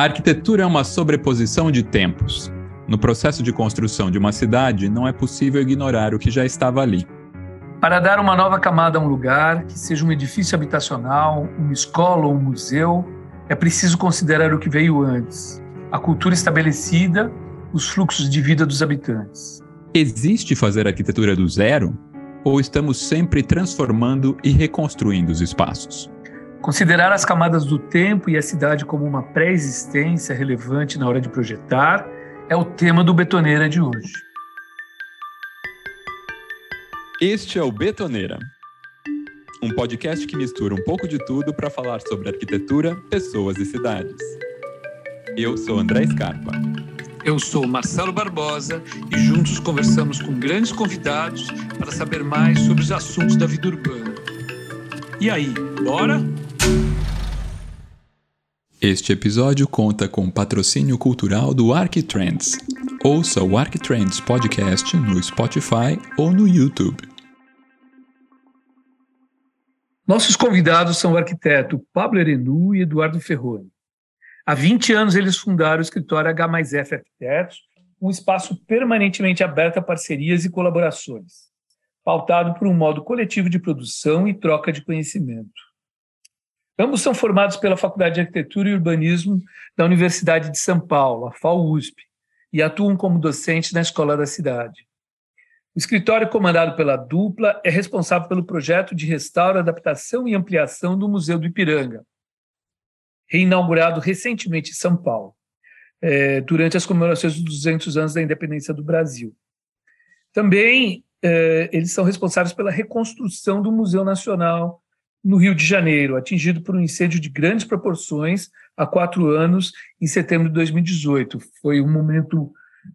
A arquitetura é uma sobreposição de tempos. No processo de construção de uma cidade, não é possível ignorar o que já estava ali. Para dar uma nova camada a um lugar, que seja um edifício habitacional, uma escola ou um museu, é preciso considerar o que veio antes, a cultura estabelecida, os fluxos de vida dos habitantes. Existe fazer arquitetura do zero? Ou estamos sempre transformando e reconstruindo os espaços? Considerar as camadas do tempo e a cidade como uma pré-existência relevante na hora de projetar é o tema do Betoneira de hoje. Este é o Betoneira, um podcast que mistura um pouco de tudo para falar sobre arquitetura, pessoas e cidades. Eu sou André Scarpa. Eu sou Marcelo Barbosa e juntos conversamos com grandes convidados para saber mais sobre os assuntos da vida urbana. E aí, bora? Este episódio conta com patrocínio cultural do Arquitrends. Ouça o Arquitrends Podcast no Spotify ou no YouTube. Nossos convidados são o arquiteto Pablo Erenu e Eduardo Ferroni. Há 20 anos eles fundaram o escritório H mais F Arquitetos, um espaço permanentemente aberto a parcerias e colaborações, pautado por um modo coletivo de produção e troca de conhecimento. Ambos são formados pela Faculdade de Arquitetura e Urbanismo da Universidade de São Paulo, a FAUSP, e atuam como docentes na escola da cidade. O escritório comandado pela dupla é responsável pelo projeto de restauro, adaptação e ampliação do Museu do Ipiranga, reinaugurado recentemente em São Paulo, é, durante as comemorações dos 200 anos da independência do Brasil. Também é, eles são responsáveis pela reconstrução do Museu Nacional no Rio de Janeiro, atingido por um incêndio de grandes proporções há quatro anos, em setembro de 2018. Foi um momento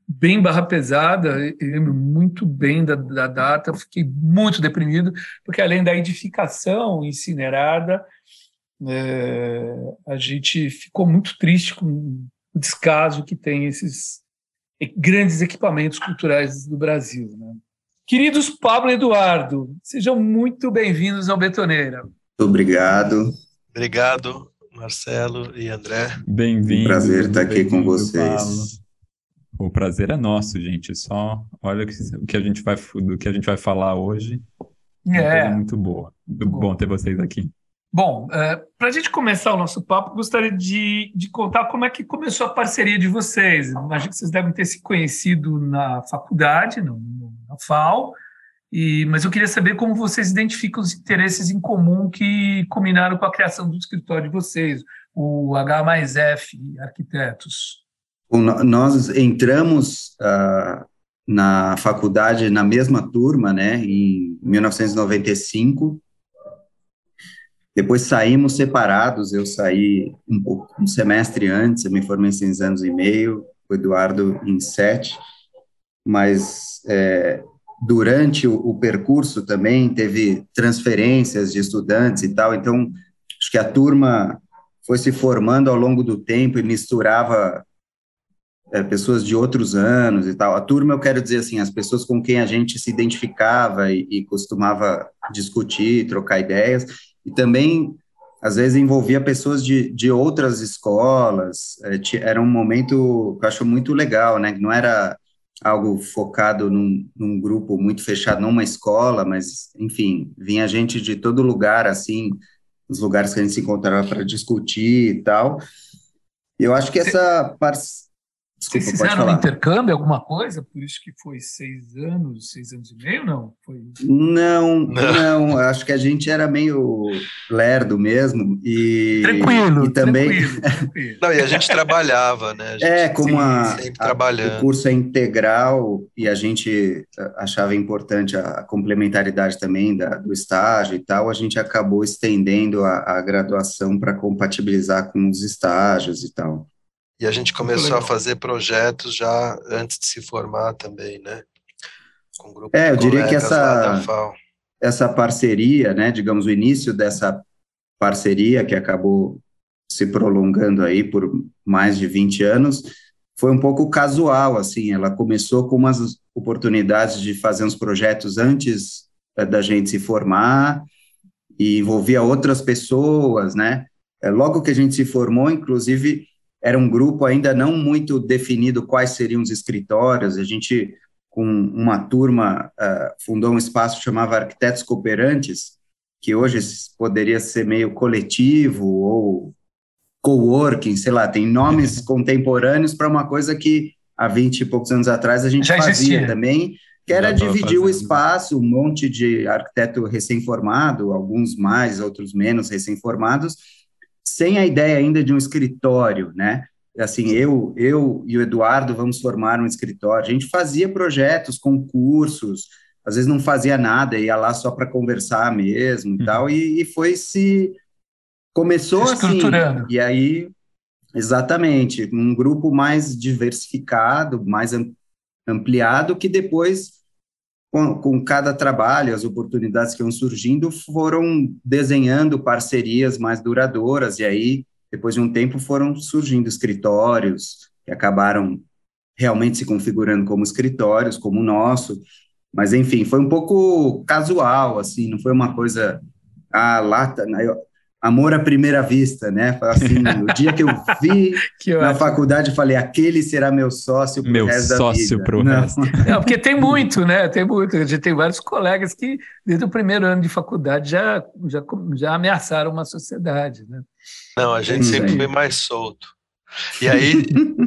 bem barra pesada, eu lembro muito bem da, da data, fiquei muito deprimido, porque além da edificação incinerada, é, a gente ficou muito triste com o descaso que tem esses grandes equipamentos culturais do Brasil. Né? Queridos Pablo e Eduardo, sejam muito bem-vindos ao Betoneira. Muito obrigado. Obrigado, Marcelo e André. Bem-vindo. Um prazer estar aqui com vocês. Pablo. O prazer é nosso, gente. Só olha o que a gente vai, do que a gente vai falar hoje. É. muito boa. Muito bom. bom ter vocês aqui. Bom, é, para a gente começar o nosso papo, gostaria de, de contar como é que começou a parceria de vocês. Imagino que vocês devem ter se conhecido na faculdade, no, FAO, e, mas eu queria saber como vocês identificam os interesses em comum que culminaram com a criação do escritório de vocês, o H mais F Arquitetos. Nós entramos uh, na faculdade na mesma turma, né, em 1995. Depois saímos separados, eu saí um, um semestre antes, eu me formei em seis anos e meio, o Eduardo em sete, mas é, durante o, o, percurso também teve transferências de estudantes e tal, então acho que a turma foi se formando ao longo do tempo e misturava é, pessoas de outros anos e tal. A turma, eu quero dizer assim, as pessoas com quem a gente se identificava e, e costumava discutir, trocar ideias, e também às vezes envolvia pessoas de, de outras escolas, é, era um momento que eu acho muito legal, né, não era algo focado num, num, grupo muito fechado, numa escola, mas, enfim, vinha gente de todo lugar, assim, os lugares que a gente se encontrava para discutir e tal. Eu acho que essa Desculpa, Vocês fizeram um intercâmbio, alguma coisa? Por isso que foi seis anos, seis anos e meio, não? Foi... Não, não. Acho que a gente era meio lerdo mesmo. E, tranquilo, e também... tranquilo, tranquilo. Não, e a gente trabalhava, né? Gente, é, como a, a, o curso é integral e a gente achava importante a, complementaridade também da, do estágio e tal, a gente acabou estendendo a, a graduação para compatibilizar com os estágios e tal. E a gente começou a fazer projetos já antes de se formar também, né? Com grupo é, eu diria que essa, essa parceria, né, digamos, o início dessa parceria que acabou se prolongando aí por mais de 20 anos, foi um pouco casual, assim, ela começou com umas oportunidades de fazer uns projetos antes é, da gente se formar, e envolvia outras pessoas, né, é, logo que a gente se formou, inclusive, era um grupo ainda não muito definido quais seriam os escritórios, a gente, com uma turma, uh, fundou um espaço que chamava Arquitetos Cooperantes, que hoje poderia ser meio coletivo ou coworking, sei lá, tem nomes contemporâneos para uma coisa que há 20 e poucos anos atrás a gente Já fazia existia. também, que era dividir o espaço, um monte de arquiteto recém-formado, alguns mais, outros menos recém-formados, sem a ideia ainda de um escritório, né? Assim, eu, eu e o Eduardo vamos formar um escritório. A gente fazia projetos, concursos, às vezes não fazia nada, ia lá só para conversar mesmo e uhum. tal, e, e, foi se começou se assim, e aí exatamente um grupo mais diversificado, mais ampliado, que depois com, com cada trabalho, as oportunidades que iam surgindo, foram desenhando parcerias mais duradouras, e aí, depois de um tempo, foram surgindo escritórios que acabaram realmente se configurando como escritórios, como o nosso, mas, enfim, foi um pouco casual, assim, não foi uma coisa, ah, lá, tá, amor à primeira vista, né? Assim, o dia que eu vi que na faculdade, eu falei, aquele será meu sócio pro meu resto sócio para o resto. Não, porque tem muito, né? Tem muito. A gente tem vários colegas que, desde o primeiro ano de faculdade, já, já, já ameaçaram uma sociedade, né? Não, a gente sempre foi mais solto. E aí,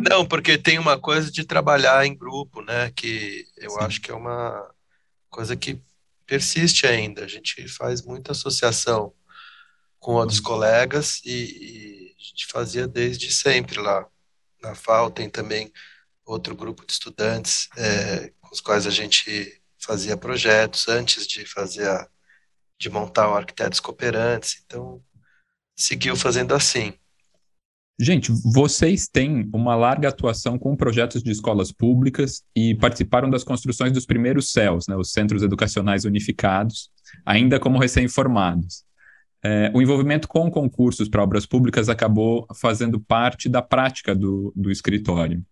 não, porque tem uma coisa de trabalhar em grupo, né? Que eu Sim. acho que é uma coisa que persiste ainda. A gente faz muita associação com outros colegas e, e, a gente fazia desde sempre lá. Na FAO tem também outro grupo de estudantes é, com os quais a gente fazia projetos antes de fazer a, de montar o Arquitetos Cooperantes. Então, seguiu fazendo assim. Gente, vocês têm uma larga atuação com projetos de escolas públicas e participaram das construções dos primeiros CELs, né, os Centros Educacionais Unificados, ainda como recém-formados. É, o envolvimento com concursos para obras públicas acabou fazendo parte da prática do, do escritório.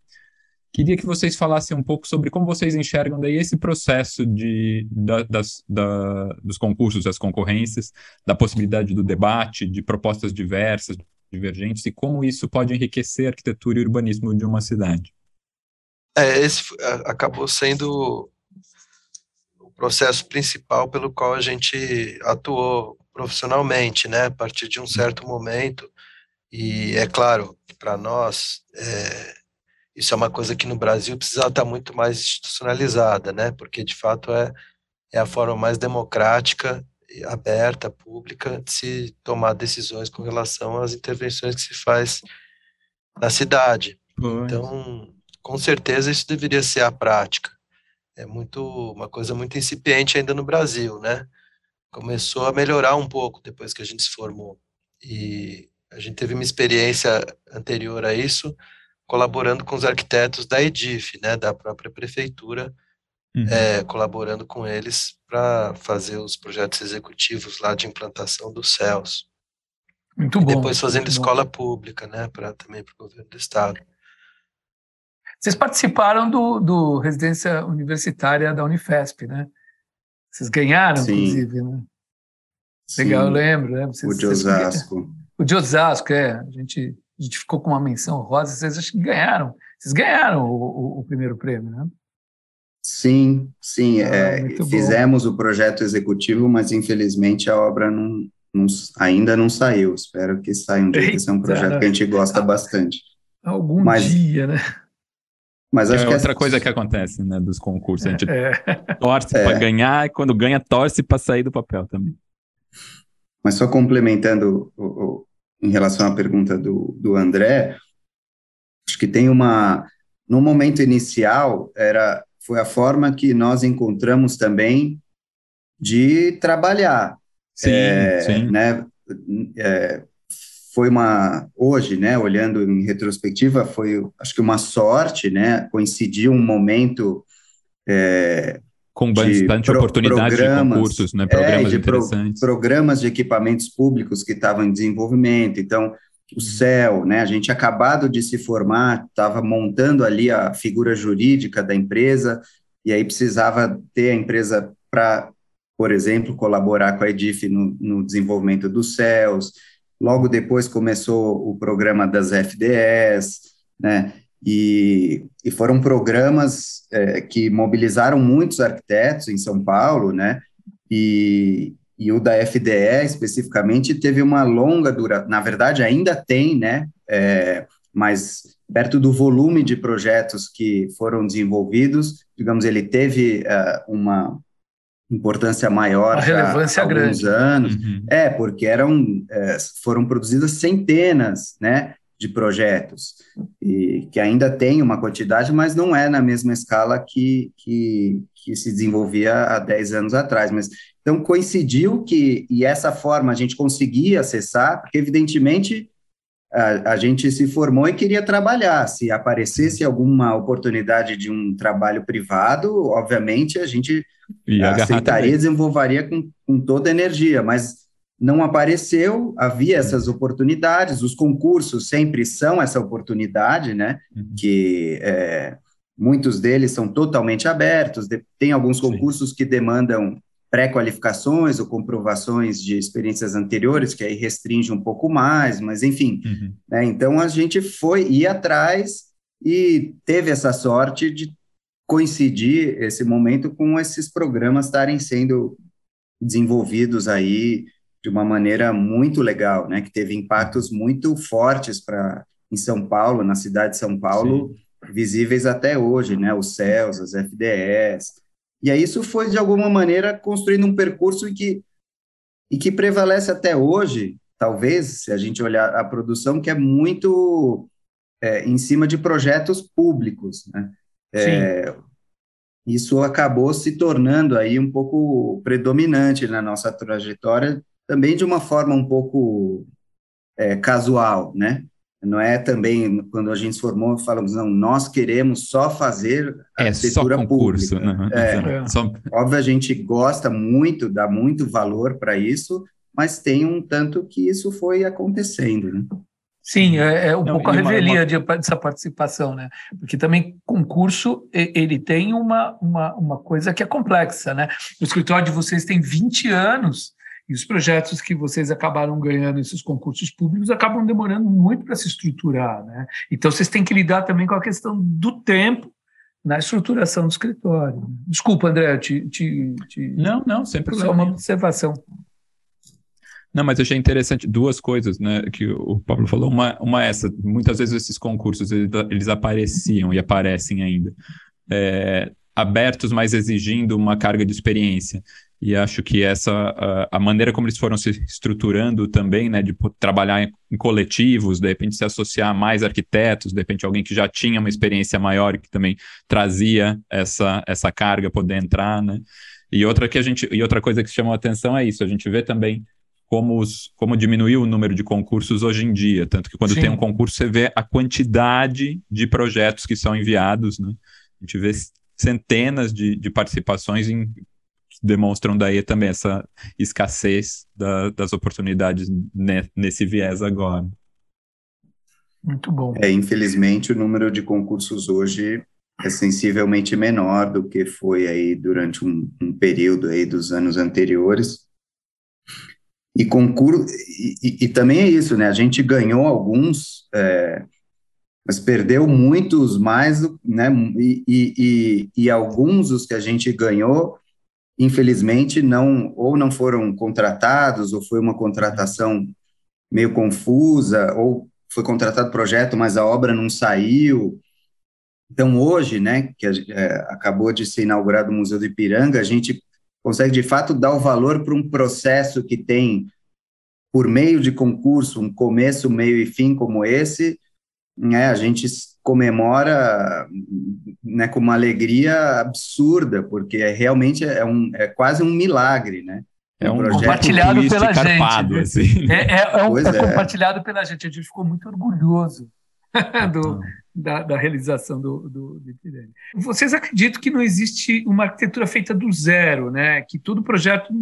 Queria que vocês falassem um pouco sobre como vocês enxergam daí esse processo de, da, das, da, dos concursos, das concorrências, da possibilidade do debate, de propostas diversas, divergentes e como isso pode enriquecer a arquitetura e urbanismo de uma cidade. É, esse acabou sendo o processo principal pelo qual a gente atuou profissionalmente, né, a partir de um certo momento. E é claro para nós é, isso é uma coisa que no Brasil precisa estar muito mais institucionalizada, né, porque de fato é, é a forma mais democrática aberta, pública, de se tomar decisões com relação às intervenções que se faz na cidade. Pois. Então, com certeza isso deveria ser a prática. É muito uma coisa muito incipiente ainda no Brasil, né? Começou a melhorar um pouco depois que a gente se formou. E a gente teve uma experiência anterior a isso, colaborando com os arquitetos da EDIF, né, da própria prefeitura, uhum. é, colaborando com eles para fazer os projetos executivos lá de implantação dos céus. Muito e bom. depois fazendo escola bom. pública, né, para também para o governo do estado. Vocês participaram do, do residência universitária da Unifesp, né? Vocês ganharam, Sim. inclusive, né? Sim. Legal, eu lembro, né? Vocês, o de Osasco. O de Osasco, é. A gente, a gente ficou com uma menção rosa, vocês acho que ganharam. Vocês ganharam o, o, o primeiro prêmio, né? Sim, sim. Ah, é, fizemos bom. o projeto executivo, mas infelizmente a obra não, não, ainda não saiu. Espero que saia um dia, Eita, esse é um projeto que a gente gosta bastante. Algum mas, dia, né? Mas acho é que outra coisa que acontece, né, dos concursos. A gente é. torce é. para ganhar e quando ganha, torce para sair do papel também. Mas só complementando o, o, em relação à pergunta do, do André, acho que tem uma. No momento inicial, era foi a forma que nós encontramos também de trabalhar. Sim, é, sim. Né, é, foi uma hoje, né, olhando em retrospectiva, foi acho que uma sorte, né, coincidiu um momento é, com bastante pro, oportunidade de concursos, né, programas é, interessantes, pro, programas de equipamentos públicos que estavam em desenvolvimento. Então, o CEL, né? A gente acabado de se formar, estava montando ali a figura jurídica da empresa, e aí precisava ter a empresa para, por exemplo, colaborar com a Edif no, no desenvolvimento dos CELs. Logo depois começou o programa das FDS, né, e, e foram programas é, que mobilizaram muitos arquitetos em São Paulo, né, e, e o da FDE especificamente teve uma longa duração, na verdade ainda tem, né, é, mas perto do volume de projetos que foram desenvolvidos, digamos, ele teve uh, uma importância maior uma relevância há alguns grande. anos. Uhum. É, porque eram, é, foram produzidas centenas, né, de projetos, e que ainda tem uma quantidade, mas não é na mesma escala que, que, que se desenvolvia há 10 anos atrás. Mas, então, coincidiu que, e essa forma a gente conseguia acessar, porque, evidentemente, a, a, gente se formou e queria trabalhar. Se aparecesse alguma oportunidade de um trabalho privado, obviamente a gente aceitaria e desenvolveria com, com toda a energia, mas não apareceu, havia essas oportunidades, os concursos sempre são essa oportunidade, né, uhum. que é, muitos deles são totalmente abertos, tem alguns concursos Sim. que demandam pré-qualificações ou comprovações de experiências anteriores, que aí restringe um pouco mais, mas enfim. Uhum. Né, então a gente foi ir atrás e teve essa sorte de coincidir esse momento com esses programas estarem sendo desenvolvidos aí de uma maneira muito legal, né, que teve impactos muito fortes para em São Paulo, na cidade de São Paulo, Sim. visíveis até hoje, né, os CELS, as FDS, e aí isso foi, de alguma maneira, construindo um percurso em que, e que prevalece até hoje, talvez, se a gente olhar a produção, que é muito é, em cima de projetos públicos, né? É, isso acabou se tornando aí um pouco predominante na nossa trajetória, também de uma forma um pouco é, casual, né? Não é também, quando a gente se formou, falamos, não, nós queremos só fazer é, arquitetura só concurso, pública. Né? É, é. Só... Óbvio, a gente gosta muito, dá muito valor para isso, mas tem um tanto que isso foi acontecendo, né? Sim, é, é um não, pouco a revelia uma... de, dessa participação, né? Porque também concurso, ele tem uma, uma, uma coisa que é complexa, né? O escritório de vocês tem 20 anos, e os projetos que vocês acabaram ganhando nesses concursos públicos acabam demorando muito para se estruturar, né? Então vocês têm que lidar também com a questão do tempo na estruturação do escritório. Desculpa, André, te, te, te... não, não, sem problema. Só uma observação. Não, mas eu achei interessante duas coisas, né, que o Pablo falou. Uma, uma é essa, muitas vezes esses concursos eles, eles apareciam e aparecem ainda é, abertos, mas exigindo uma carga de experiência. E acho que essa a, a, maneira como eles foram se estruturando também, né, de trabalhar em, em, coletivos, de repente se associar a mais arquitetos, de repente alguém que já tinha uma experiência maior e que também trazia essa essa carga poder entrar, né? E outra que a gente e outra coisa que chamou a atenção é isso, a gente vê também como, os, como diminuiu o número de concursos hoje em dia, tanto que quando Sim. tem um concurso você vê a quantidade de projetos que são enviados, né? A gente vê centenas de, de participações em demonstram daí também essa escassez da, das oportunidades ne, nesse viés agora. Muito bom. É, infelizmente, o número de concursos hoje é sensivelmente menor do que foi aí durante um, um período aí dos anos anteriores. E concurso e, e, também é isso, né? A gente ganhou alguns, é, mas perdeu muitos mais, né? E, e, e, alguns dos que a gente ganhou infelizmente, não ou não foram contratados, ou foi uma contratação meio confusa, ou foi contratado projeto, mas a obra não saiu. Então, hoje, né, que é, acabou de ser inaugurado o Museu do Ipiranga, a gente consegue, de fato, dar o valor para um processo que tem, por meio de concurso, um começo, meio e fim como esse, né, a gente comemora né, com uma alegria absurda, porque é, realmente é, um, é quase um milagre, né? É um, compartilhado pela gente. Assim. É, é, é, um, é, é, compartilhado pela gente. A gente ficou muito orgulhoso do, da, da, realização do, do, do Vocês acreditam que não existe uma arquitetura feita do zero, né? Que todo projeto,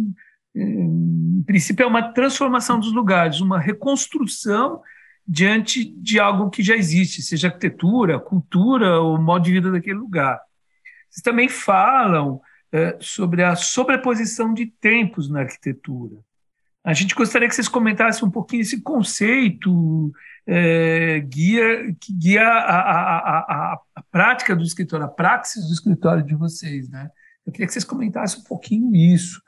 em princípio, é uma transformação dos lugares, uma reconstrução diante de algo que já existe, seja arquitetura, cultura ou modo de vida daquele lugar. Vocês também falam é, sobre a sobreposição de tempos na arquitetura. A gente gostaria que vocês comentassem um pouquinho esse conceito é, guia, que guia a, a, a, a, prática do escritório, a praxis do escritório de vocês. Né? Eu queria que vocês comentassem um pouquinho isso.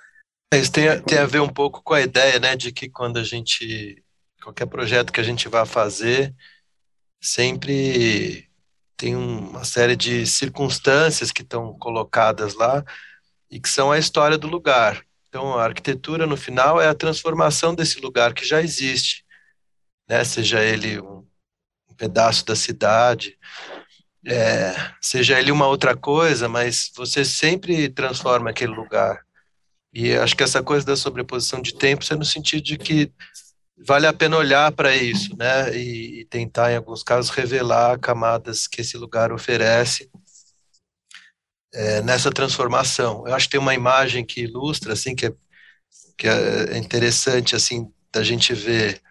Isso tem, tem a ver um pouco com a ideia né, de que quando a gente, qualquer projeto que a gente vai fazer, sempre tem uma série de circunstâncias que estão colocadas lá e que são a história do lugar. Então, a arquitetura, no final, é a transformação desse lugar que já existe, né? seja ele um pedaço da cidade, é, seja ele uma outra coisa, mas você sempre transforma aquele lugar. E acho que essa coisa da sobreposição de tempos é no sentido de que vale a pena olhar para isso, né? E, e, tentar, em alguns casos, revelar camadas que esse lugar oferece é, nessa transformação. Eu acho que tem uma imagem que ilustra, assim, que é, que é interessante, assim, da gente ver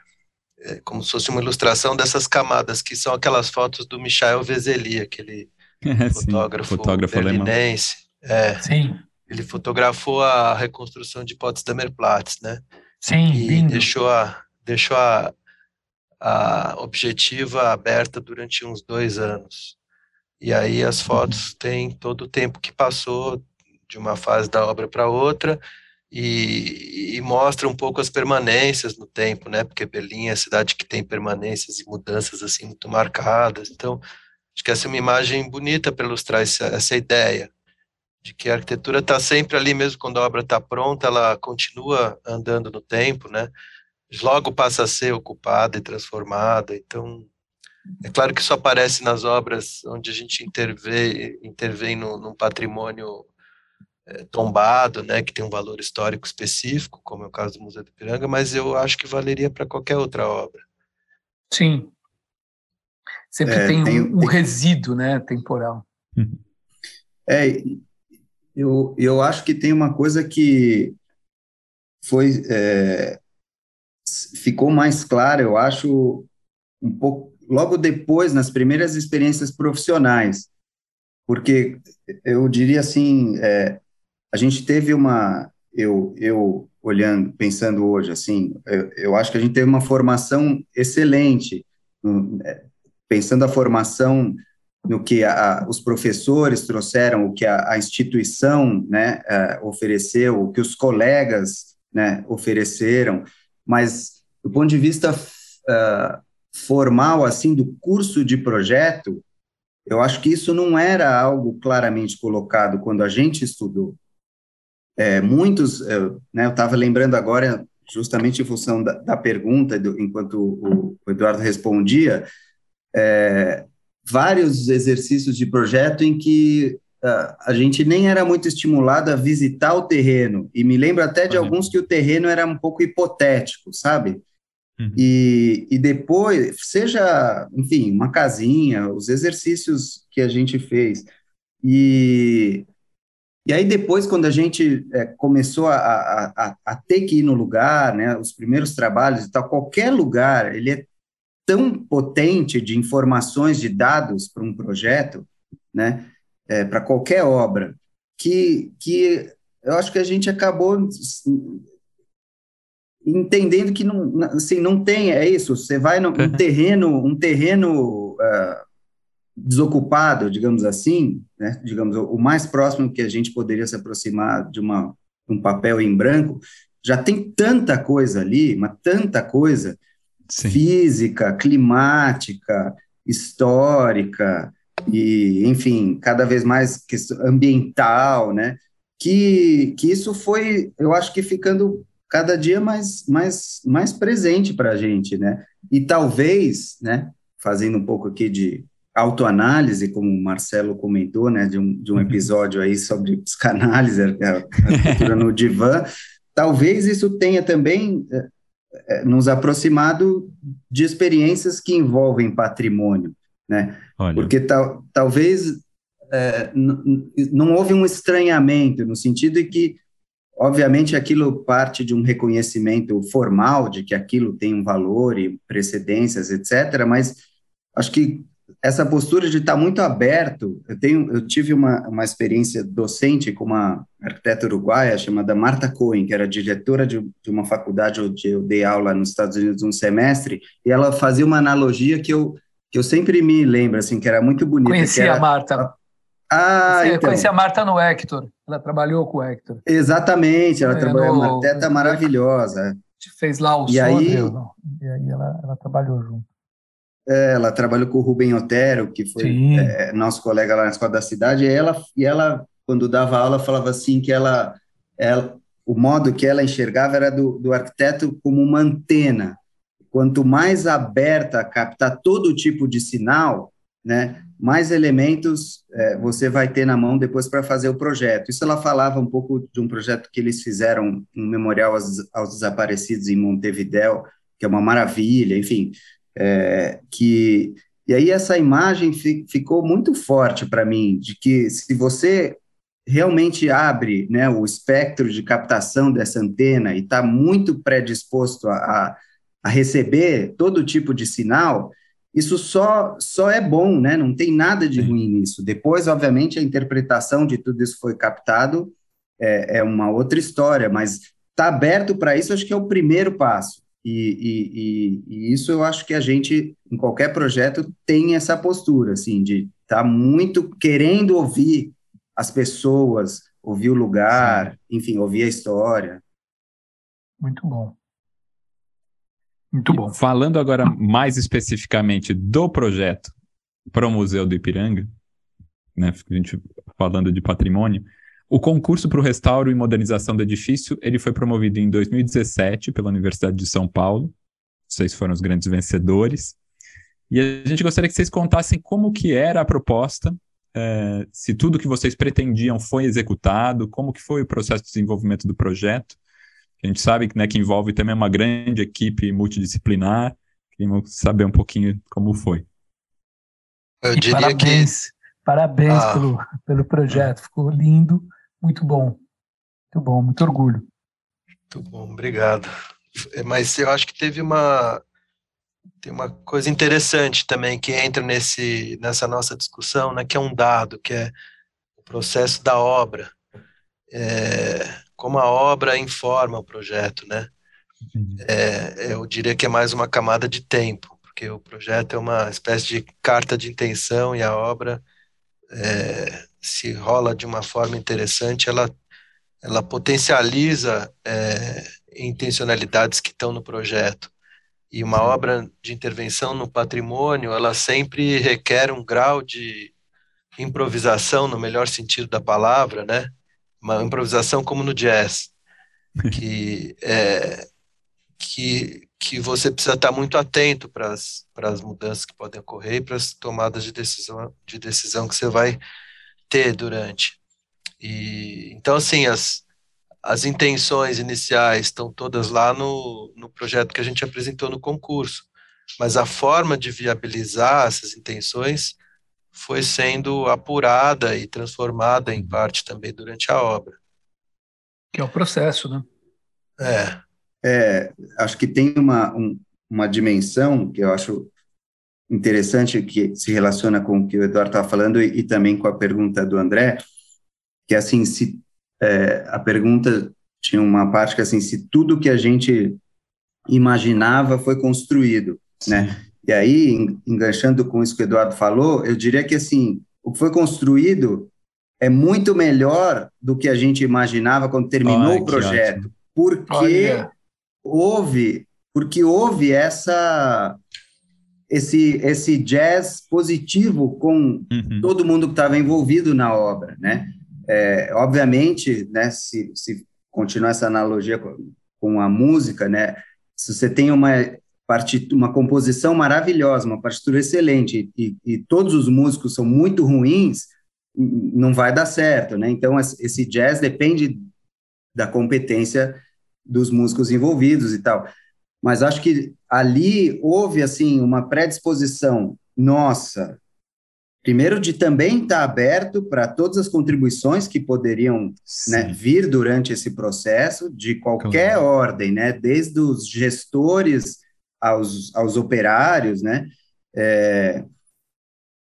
é, como se fosse uma ilustração dessas camadas, que são aquelas fotos do Michel Vezeli, aquele é, fotógrafo, fotógrafo berlinense. É, Sim. Ele fotografou a reconstrução de Potsdamer Platz, né? Sim, e lindo. deixou a deixou a, a objetiva aberta durante uns dois anos. E aí as fotos têm todo o tempo que passou de uma fase da obra para outra e, e, mostra um pouco as permanências no tempo, né? Porque Berlim é a cidade que tem permanências e mudanças assim muito marcadas. Então, acho que essa é uma imagem bonita para ilustrar essa, essa ideia de que a arquitetura está sempre ali mesmo quando a obra está pronta, ela continua andando no tempo, né? Logo passa a ser ocupada e transformada. Então, é claro que isso aparece nas obras onde a gente intervém, intervém no, num patrimônio é, tombado, né, que tem um valor histórico específico, como é o caso do Museu do Ipiranga, mas eu acho que valeria para qualquer outra obra. Sim. Sempre é, tem, tem, um, um resíduo né, temporal. Uhum. É, eu, eu acho que tem uma coisa que foi é, ficou mais claro, eu acho, um pouco logo depois, nas primeiras experiências profissionais, porque eu diria assim, é, a gente teve uma, eu, eu olhando, pensando hoje, assim, eu, eu acho que a gente teve uma formação excelente, é, pensando a formação no que a, os professores trouxeram, o que a, a instituição né, é, ofereceu, o que os colegas né, ofereceram, mas do ponto de vista uh, formal, assim, do curso de projeto, eu acho que isso não era algo claramente colocado quando a gente estudou. É, muitos, eu, né, eu estava lembrando agora, justamente em função da, da pergunta, do, enquanto o, o, Eduardo respondia, é, vários exercícios de projeto em que uh, a gente nem era muito estimulado a visitar o terreno, e me lembro até de uhum. alguns que o terreno era um pouco hipotético, sabe? Uhum. E, e depois, seja, enfim, uma casinha, os exercícios que a gente fez. E, e aí depois, quando a gente é, começou a, a, a, ter que ir no lugar, né, os primeiros trabalhos e tal, qualquer lugar, ele é tão potente de informações, de dados para um projeto, né, é, para qualquer obra, que, que eu acho que a gente acabou entendendo que não, assim, não tem, é isso, você vai num uhum. terreno, um terreno uh, desocupado, digamos assim, né, digamos, o mais próximo que a gente poderia se aproximar de uma, um papel em branco, já tem tanta coisa ali, mas tanta coisa, Sim. física, climática, histórica, e, enfim, cada vez mais ambiental, né, que, que isso foi, eu acho que ficando cada dia mais, mais, mais presente para a gente, né? E talvez, né, fazendo um pouco aqui de autoanálise, como o Marcelo comentou, né, de um, de um uhum. episódio aí sobre psicanálise, a, cultura no divã, talvez isso tenha também é, é, nos aproximado de experiências que envolvem patrimônio, né? Olha. Porque tal, talvez é, não houve um estranhamento, no sentido de que Obviamente, aquilo parte de um reconhecimento formal de que aquilo tem um valor e precedências, etc., mas acho que essa postura de estar muito aberto, eu tenho, eu tive uma, uma experiência docente com uma arquiteta uruguaia chamada Marta Cohen, que era diretora de, de uma faculdade onde eu dei aula nos Estados Unidos um semestre, e ela fazia uma analogia que eu, que eu sempre me lembro, assim, que era muito bonita. Conhecia era, a Marta. Ah, Você então. Conheci a Marta no Hector, ela trabalhou com o Hector. Exatamente, ela é, trabalhou, no, uma arquiteta maravilhosa. Fez lá o e aí, e aí ela, ela trabalhou junto. É, ela trabalhou com o Rubem Otero, que foi é, nosso colega lá na Escola da Cidade, e ela, e ela, quando dava aula, falava assim que ela, ela o modo que ela enxergava era do, do arquiteto como uma antena. Quanto mais aberta a captar todo tipo de sinal, né, mais elementos é, você vai ter na mão depois para fazer o projeto. Isso ela falava um pouco de um projeto que eles fizeram, um memorial aos, aos desaparecidos em Montevidéu, que é uma maravilha, enfim, é, que e aí essa imagem fi, ficou muito forte para mim de que se você realmente abre né, o espectro de captação dessa antena e está muito predisposto a, a, receber todo tipo de sinal, isso só, só é bom, né? não tem nada de ruim nisso. Depois, obviamente, a interpretação de tudo isso foi captado é, é uma outra história, mas está aberto para isso, acho que é o primeiro passo. E, e, e, isso eu acho que a gente, em qualquer projeto, tem essa postura, assim, de estar tá muito querendo ouvir as pessoas, ouvir o lugar, Sim. enfim, ouvir a história. Muito bom. Muito bom. Falando agora mais especificamente do projeto para o Museu do Ipiranga, né, a gente falando de patrimônio, o concurso para o restauro e modernização do edifício, ele foi promovido em 2017 pela Universidade de São Paulo. Vocês foram os grandes vencedores. E a gente gostaria que vocês contassem como que era a proposta, é, se tudo que vocês pretendiam foi executado, como que foi o processo de desenvolvimento do projeto. A gente sabe né, que envolve também uma grande equipe multidisciplinar. Queríamos saber um pouquinho como foi. Eu diria parabéns, que... Parabéns ah. pelo, pelo projeto, ficou lindo. Muito bom. Muito bom, muito orgulho. Muito bom, obrigado. É, mas eu acho que teve uma tem uma coisa interessante também que entra nesse nessa nossa discussão, né, que é um dado, que é o processo da obra. É, como a obra informa o projeto, né? É, eu diria que é mais uma camada de tempo, porque o projeto é uma espécie de carta de intenção e a obra é, se rola de uma forma interessante, ela, ela potencializa é, intencionalidades que estão no projeto. E uma obra de intervenção no patrimônio, ela sempre requer um grau de improvisação, no melhor sentido da palavra, né? Uma improvisação como no jazz, que é, que, que você precisa estar muito atento para as mudanças que podem ocorrer e para as tomadas de decisão, de decisão que você vai ter durante. E, então, assim, as, as intenções iniciais estão todas lá no, no projeto que a gente apresentou no concurso, mas a forma de viabilizar essas intenções foi sendo apurada e transformada em parte também durante a obra. Que é o processo, né? É. é acho que tem uma, um, uma dimensão que eu acho interessante que se relaciona com o que o Eduardo estava falando e, e, também com a pergunta do André, que assim, se é, a pergunta tinha uma parte que assim, se tudo que a gente imaginava foi construído, né? E aí, enganchando com isso que o Eduardo falou, eu diria que assim, o que foi construído é muito melhor do que a gente imaginava quando terminou Ai, o projeto, porque Olha. houve, porque houve essa esse, esse jazz positivo com uhum. todo mundo que estava envolvido na obra, né? É, obviamente, né, se, se continuar essa analogia com, com a música, né, se você tem uma partitura, uma composição maravilhosa, uma partitura excelente e, e, todos os músicos são muito ruins, não vai dar certo, né? Então esse jazz depende da competência dos músicos envolvidos e tal mas acho que ali houve assim uma predisposição nossa, primeiro de também estar aberto para todas as contribuições que poderiam né, vir durante esse processo, de qualquer claro. ordem, né, desde os gestores aos, aos operários, né, é,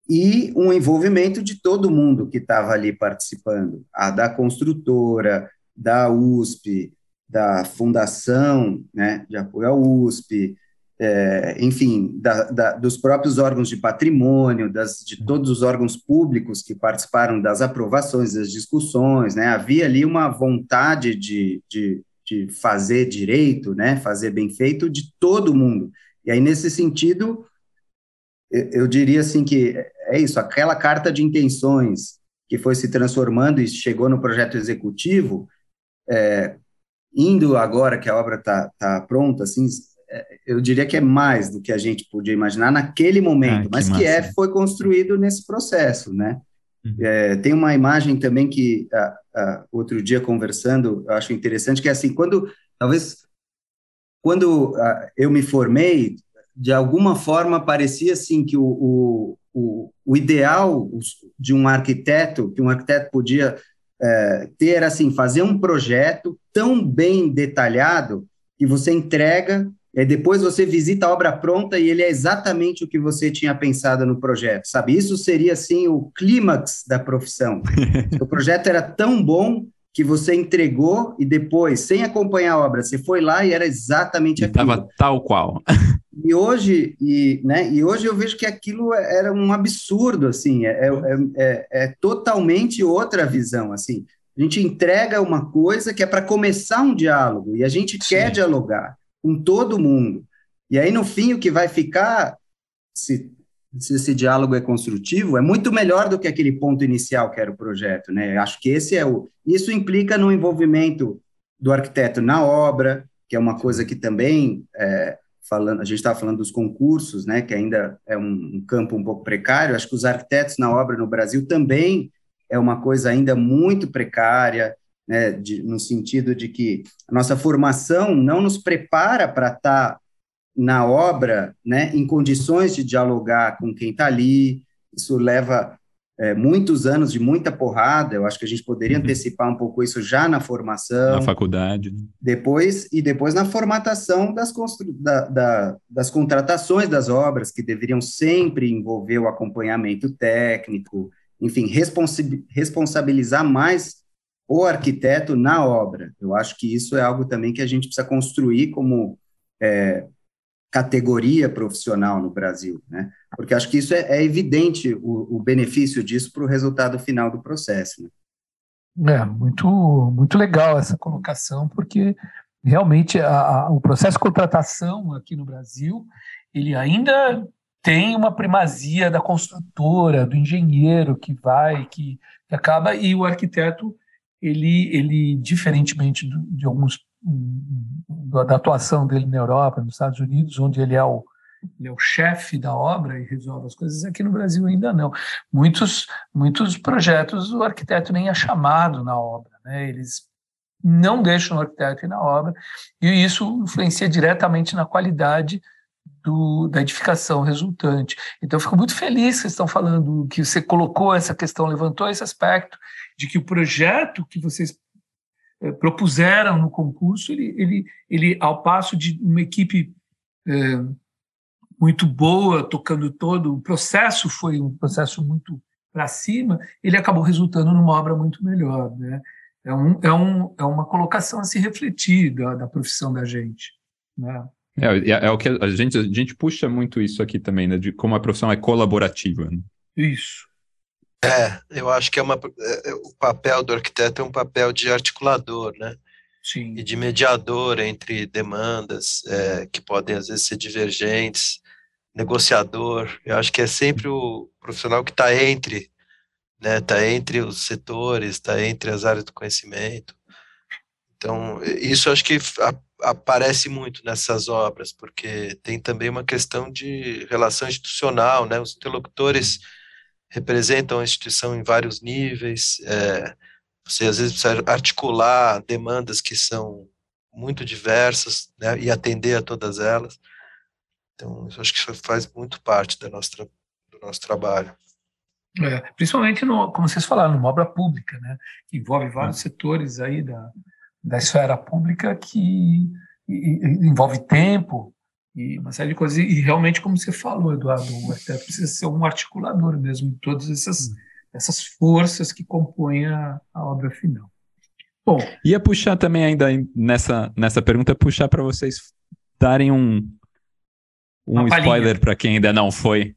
e um envolvimento de todo mundo que estava ali participando, a da construtora, da USP, da fundação, né, de apoio à USP, é, enfim, da, da, dos próprios órgãos de patrimônio, das, de todos os órgãos públicos que participaram das aprovações, das discussões, né, havia ali uma vontade de, de, de fazer direito, né, fazer bem feito de todo mundo. E aí, nesse sentido, eu diria assim que é isso, aquela carta de intenções que foi se transformando e chegou no projeto executivo, é, indo agora que a obra está tá pronta, assim, é, eu diria que é mais do que a gente podia imaginar naquele momento, ah, que mas massa. que é foi construído nesse processo, né? É, tem uma imagem também que a, a, outro dia conversando, acho interessante que é assim, quando talvez quando a, eu me formei, de alguma forma parecia assim que o, o, o, o ideal de um arquiteto, que um arquiteto podia é, ter assim, fazer um projeto tão bem detalhado que você entrega e depois você visita a obra pronta e ele é exatamente o que você tinha pensado no projeto, sabe? Isso seria, assim, o clímax da profissão. o projeto era tão bom que você entregou e depois, sem acompanhar a obra, você foi lá e era exatamente aquilo. Estava tal qual. e hoje, e, né, e hoje eu vejo que aquilo era um absurdo, assim, é, é, é, é totalmente outra visão, assim. A gente entrega uma coisa que é para começar um diálogo e a gente Sim. quer dialogar com todo mundo. E aí, no fim, o que vai ficar, se, se esse diálogo é construtivo, é muito melhor do que aquele ponto inicial que era o projeto, né? Acho que esse é o. Isso implica no envolvimento do arquiteto na obra, que é uma coisa que também. É, falando, a gente estava falando dos concursos, né, que ainda é um, um, campo um pouco precário. Acho que os arquitetos na obra no Brasil também é uma coisa ainda muito precária né, de, no sentido de que a nossa formação não nos prepara para estar tá na obra né, em condições de dialogar com quem está ali. Isso leva é, muitos anos de muita porrada. Eu acho que a gente poderia uhum. antecipar um pouco isso já na formação. Na faculdade. Né? Depois, e depois na formatação das, constru, da, da, das contratações das obras, que deveriam sempre envolver o acompanhamento técnico, enfim, responsabilizar mais o arquiteto na obra. Eu acho que isso é algo também que a gente precisa construir como é, categoria profissional no Brasil, né? Porque acho que isso é, é evidente o, o, benefício disso para o resultado final do processo. Né? É muito muito legal essa colocação, porque realmente a, a, o processo de contratação aqui no Brasil ele ainda tem uma primazia da construtora, do engenheiro que vai, que, que acaba, e o arquiteto ele, ele diferentemente de alguns da atuação dele na Europa, nos Estados Unidos, onde ele é o, ele é o chefe da obra e resolve as coisas, aqui no Brasil ainda não. Muitos, muitos projetos o arquiteto nem é chamado na obra, né? eles não deixam o arquiteto ir na obra, e isso influencia diretamente na qualidade do, da edificação resultante. Então, fico muito feliz que vocês estão falando, que você colocou essa questão, levantou esse aspecto, de que o projeto que vocês eh, propuseram no concurso, ele, ele, ele, ao passo de uma equipe eh, muito boa, tocando todo, o processo foi um processo muito para cima, ele acabou resultando numa obra muito melhor. Né? É, um, é, um, é uma colocação a se refletir da, da profissão da gente. Né? É, é, é, o que a gente, a gente puxa muito isso aqui também, né, de como a profissão é colaborativa. Né? Isso. É, eu acho que é uma, é, é, o papel do arquiteto é um papel de articulador, né? Sim. E de mediador entre demandas é, que podem às vezes ser divergentes, negociador. Eu acho que é sempre o profissional que está entre, né? Está entre os setores, está entre as áreas do conhecimento. Então, isso acho que aparece muito nessas obras, porque tem também uma questão de relação institucional, né? Os interlocutores representam a instituição em vários níveis, é, você às vezes precisa articular demandas que são muito diversas né, e atender a todas elas. Então, eu acho que isso faz muito parte da nossa, do nosso trabalho. É, principalmente, no, como vocês falaram, numa obra pública, né, que envolve vários setores aí da, da esfera pública que envolve tempo, e uma série de coisas. E realmente, como você falou, Eduardo, o arquiteto precisa ser um articulador mesmo de todas essas, hum. essas forças que compõem a, a obra final. Bom, ia puxar também ainda nessa, nessa pergunta, puxar para vocês darem um, um spoiler para quem ainda não foi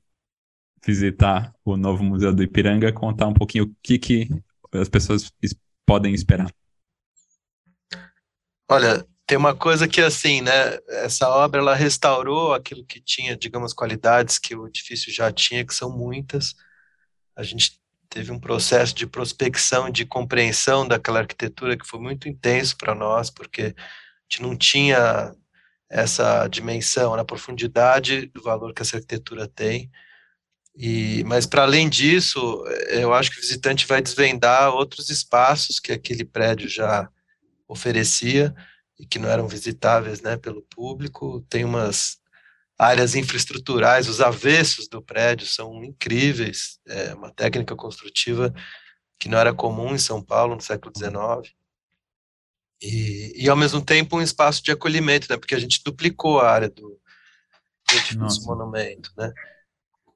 visitar o novo Museu do Ipiranga, contar um pouquinho o que, que as pessoas podem esperar. Olha, tem uma coisa que assim, né? Essa obra ela restaurou aquilo que tinha, digamos, qualidades que o edifício já tinha, que são muitas. A gente teve um processo de prospecção, de compreensão daquela arquitetura que foi muito intenso para nós, porque a gente não tinha essa dimensão, na profundidade do valor que essa arquitetura tem. E, mas para além disso, eu acho que o visitante vai desvendar outros espaços que aquele prédio já oferecia e que não eram visitáveis né, pelo público. Tem umas áreas infraestruturais, os avessos do prédio são incríveis, é uma técnica construtiva que não era comum em São Paulo no século XIX. E, e ao mesmo tempo um espaço de acolhimento, né, porque a gente duplicou a área do, do edifício monumento, né?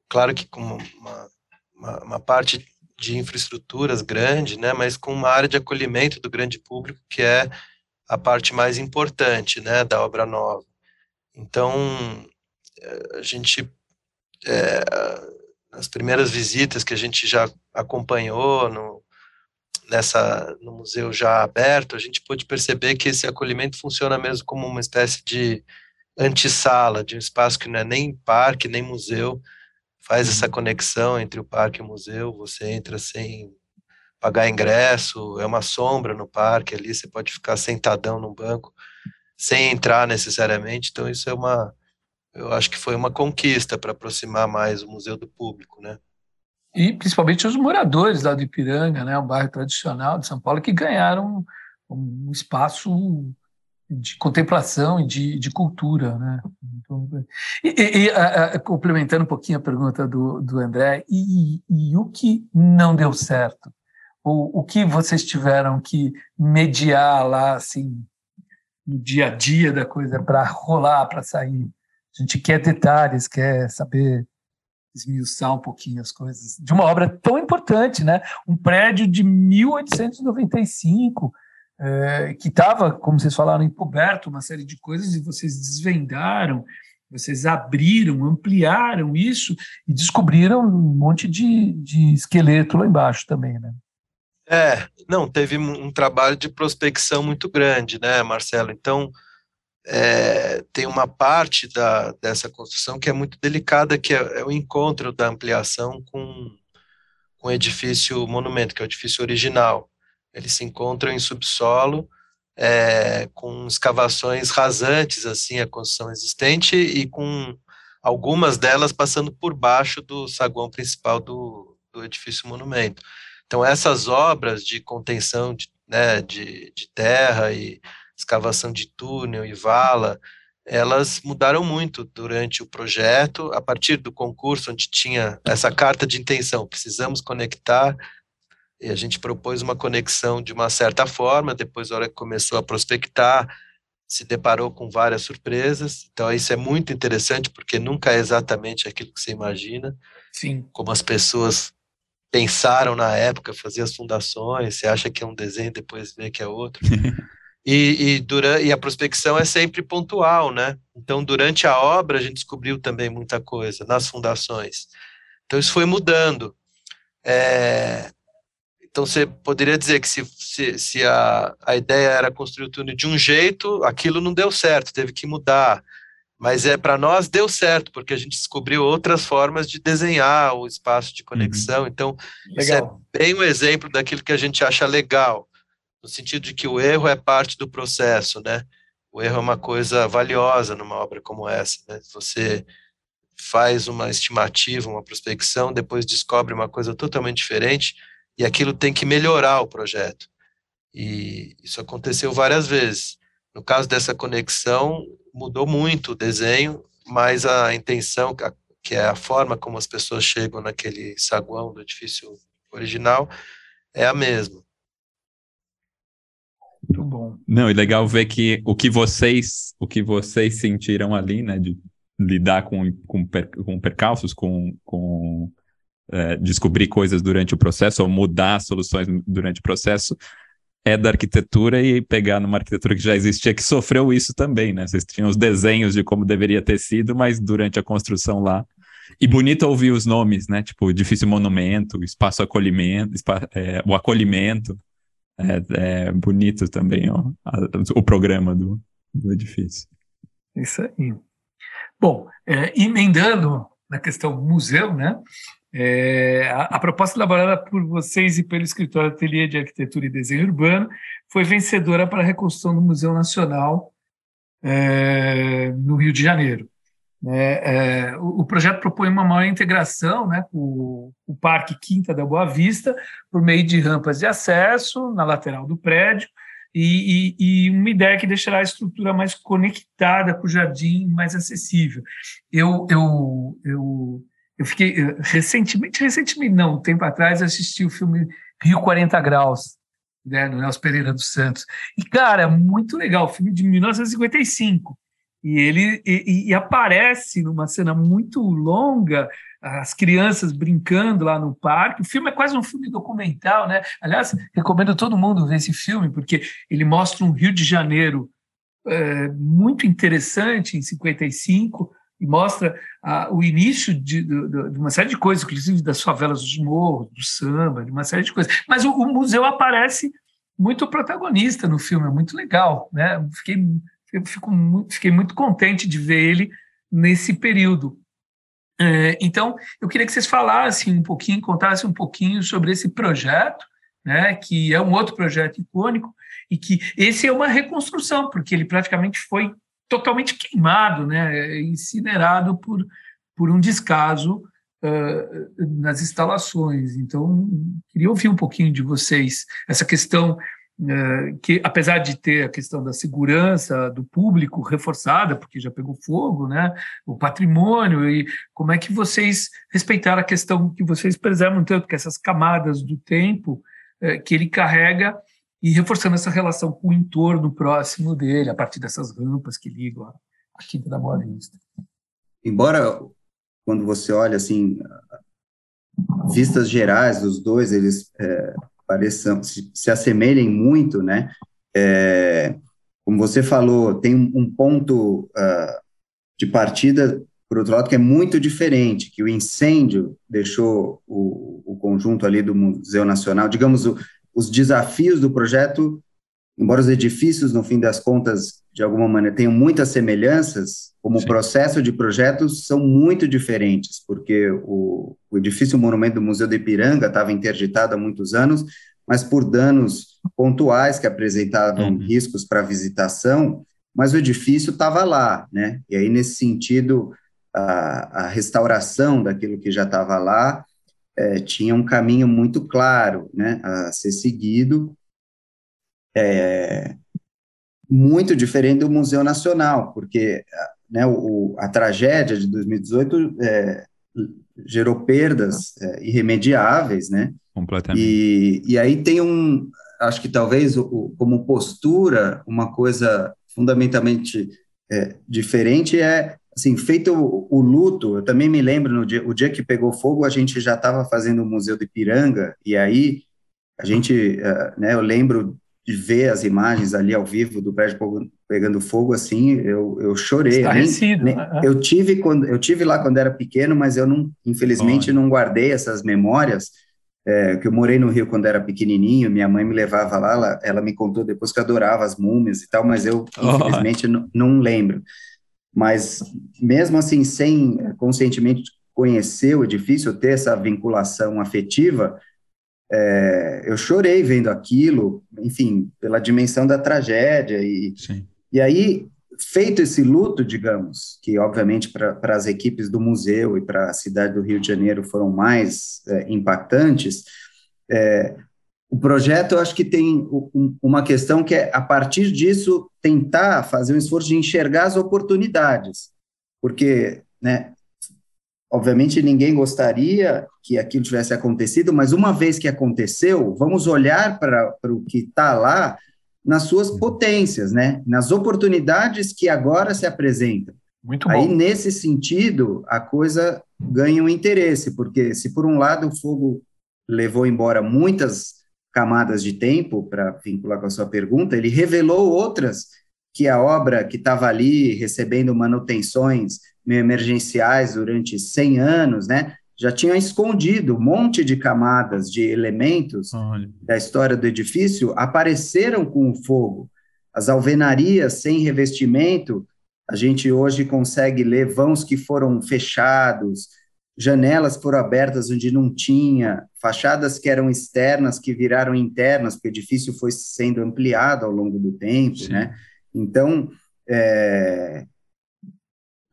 Claro que com uma, uma, uma parte de infraestruturas grande, né, mas com uma área de acolhimento do grande público que é a parte mais importante, né, da obra nova. Então, eh, a gente, é, nas primeiras visitas que a gente já acompanhou no, nessa, no museu já aberto, a gente pôde perceber que esse acolhimento funciona mesmo como uma espécie de antessala, de um espaço que não é nem parque, nem museu, faz essa uhum. conexão entre o parque e o museu, você entra sem pagar ingresso, é uma sombra no parque ali, você pode ficar sentadão no banco sem entrar necessariamente, então isso é uma, eu acho que foi uma conquista para aproximar mais o museu do público, né? E principalmente os moradores lá do Ipiranga, né, um bairro tradicional de São Paulo, que ganharam um espaço de contemplação e de, de cultura, né? Então, e, e a, a, complementando um pouquinho a pergunta do, do André, e, e o que não deu certo? O, o que vocês tiveram que mediar lá, assim, no dia a dia da coisa, para rolar, para sair? A gente quer detalhes, quer saber esmiuçar um pouquinho as coisas de uma obra tão importante, né? Um prédio de 1895, é, que estava, como vocês falaram, encoberto uma série de coisas e vocês desvendaram, vocês abriram, ampliaram isso e descobriram um monte de, de esqueleto lá embaixo também, né? É, não, teve um trabalho de prospecção muito grande, né, Marcelo? Então, é, tem uma parte da, dessa construção que é muito delicada, que é, é o encontro da ampliação com, com o edifício monumento, que é o edifício original. Eles se encontram em subsolo, é, com escavações rasantes, assim, a construção existente, e com algumas delas passando por baixo do saguão principal do, do edifício monumento. Então, essas obras de contenção de, né, de, de terra e escavação de túnel e vala, elas mudaram muito durante o projeto, a partir do concurso, onde tinha essa carta de intenção, precisamos conectar, e a gente propôs uma conexão de uma certa forma, depois, a hora que começou a prospectar, se deparou com várias surpresas, então isso é muito interessante, porque nunca é exatamente aquilo que você imagina, Sim. como as pessoas pensaram na época, fazer as fundações, você acha que é um desenho, depois vê que é outro. E, e, durante, e a prospecção é sempre pontual, né? Então, durante a obra, a gente descobriu também muita coisa nas fundações. Então, isso foi mudando. É, então, você poderia dizer que se, se, se, a, a ideia era construir o túnel de um jeito, aquilo não deu certo, teve que mudar. Mas é para nós deu certo, porque a gente descobriu outras formas de desenhar o espaço de conexão. Uhum. Então, legal. isso é bem um exemplo daquilo que a gente acha legal no sentido de que o erro é parte do processo, né? O erro é uma coisa valiosa numa obra como essa, né? Você faz uma estimativa, uma prospecção, depois descobre uma coisa totalmente diferente e aquilo tem que melhorar o projeto. E isso aconteceu várias vezes. No caso dessa conexão, mudou muito o desenho, mas a intenção, que é a forma como as pessoas chegam naquele saguão do edifício original, é a mesma. Muito bom. Não, e legal ver que o que vocês, o que vocês sentiram ali, né, de lidar com, com, per, com percalços, com, com é, descobrir coisas durante o processo ou mudar soluções durante o processo, é da arquitetura e pegar numa arquitetura que já existia, que sofreu isso também, né? Vocês tinham os desenhos de como deveria ter sido, mas durante a construção lá. E bonito ouvir os nomes, né? Tipo, edifício monumento, espaço acolhimento, spa, é, o acolhimento. É, é, bonito também ó, a, o programa do, do edifício. Isso aí. Bom, é, emendando na questão museu, né? É, a, a, proposta elaborada por vocês e pelo escritório Ateliê de Arquitetura e Desenho Urbano foi vencedora para a reconstrução do Museu Nacional é, no Rio de Janeiro. É, é o, o, projeto propõe uma maior integração né, com o, o Parque Quinta da Boa Vista, por meio de rampas de acesso na lateral do prédio, e, e, e, uma ideia que deixará a estrutura mais conectada com o jardim, mais acessível. Eu, eu, eu eu fiquei eh, recentemente, recentemente não, um tempo atrás, assisti o filme Rio 40 Graus, né, do Nelson Pereira dos Santos. E, cara, muito legal, filme de 1955. E ele e, e aparece numa cena muito longa as crianças brincando lá no parque. O filme é quase um filme documental, né? Aliás, recomendo todo mundo ver esse filme, porque ele mostra um Rio de Janeiro é, muito interessante em 55, e mostra ah, o início de, de, de, uma série de coisas, inclusive das favelas dos morros, do samba, de uma série de coisas. Mas o, o museu aparece muito protagonista no filme, é muito legal, né? Fiquei, eu fico muito, fiquei muito contente de ver ele nesse período. É, então, eu queria que vocês falassem um pouquinho, contassem um pouquinho sobre esse projeto, né, que é um outro projeto icônico, e que esse é uma reconstrução, porque ele praticamente foi totalmente queimado, né, incinerado por, por um descaso uh, nas instalações. Então, queria ouvir um pouquinho de vocês essa questão uh, que, apesar de ter a questão da segurança do público reforçada, porque já pegou fogo, né, o patrimônio e como é que vocês respeitaram a questão que vocês preservam tanto que essas camadas do tempo uh, que ele carrega e reforçando essa relação com o entorno próximo dele, a partir dessas rampas que ligam a, Quinta da Boa Vista. Embora, quando você olha assim, vistas gerais dos dois, eles é, pareçam, se, se, assemelhem muito, né? É, como você falou, tem um, ponto uh, de partida, por outro lado, que é muito diferente, que o incêndio deixou o, o conjunto ali do Museu Nacional, digamos, o, os desafios do projeto, embora os edifícios, no fim das contas, de alguma maneira, tenham muitas semelhanças, como Sim. o processo de projetos são muito diferentes, porque o, o edifício Monumento do Museu de Ipiranga estava interditado há muitos anos, mas por danos pontuais que apresentavam uhum. riscos para visitação, mas o edifício estava lá, né? E aí, nesse sentido, a, a restauração daquilo que já estava lá é, tinha um caminho muito claro né, a ser seguido, é, muito diferente do Museu Nacional, porque né, o, a tragédia de 2018 é, gerou perdas é, irremediáveis, né? Completamente. E, e aí tem um, acho que talvez o, como postura, uma coisa fundamentalmente é, diferente é assim, feito o, o, luto, eu também me lembro, no dia, o dia que pegou fogo, a gente já estava fazendo o Museu de Piranga, e aí a gente, uh, né, eu lembro de ver as imagens ali ao vivo do prédio pegando fogo, assim, eu, eu chorei. Nem, nem, né? eu, tive quando, eu tive lá quando era pequeno, mas eu não, infelizmente, não guardei essas memórias, é, que eu morei no Rio quando era pequenininho, minha mãe me levava lá, ela, ela me contou depois que adorava as múmias e tal, mas eu, infelizmente, não lembro mas mesmo assim, sem conscientemente conhecer o edifício, ter essa vinculação afetiva, é, eu chorei vendo aquilo, enfim, pela dimensão da tragédia. E, e aí, feito esse luto, digamos, que obviamente para as equipes do museu e para a cidade do Rio de Janeiro foram mais é, impactantes, é, o projeto, eu acho que tem uma questão que é, a partir disso, tentar fazer um esforço de enxergar as oportunidades, porque, né, obviamente ninguém gostaria que aquilo tivesse acontecido, mas uma vez que aconteceu, vamos olhar para o que está lá nas suas potências, né, nas oportunidades que agora se apresentam. Muito Aí, nesse sentido, a coisa ganha um interesse, porque se por um lado o fogo levou embora muitas camadas de tempo, para vincular com a sua pergunta, ele revelou outras que a obra que estava ali recebendo manutenções meio emergenciais durante 100 anos, né, já tinha escondido um monte de camadas de elementos Olha. da história do edifício, apareceram com o fogo. As alvenarias sem revestimento, a gente hoje consegue ler vãos que foram fechados, janelas foram abertas onde não tinha, fachadas que eram externas que viraram internas, porque o edifício foi sendo ampliado ao longo do tempo, Sim. né? Então, é,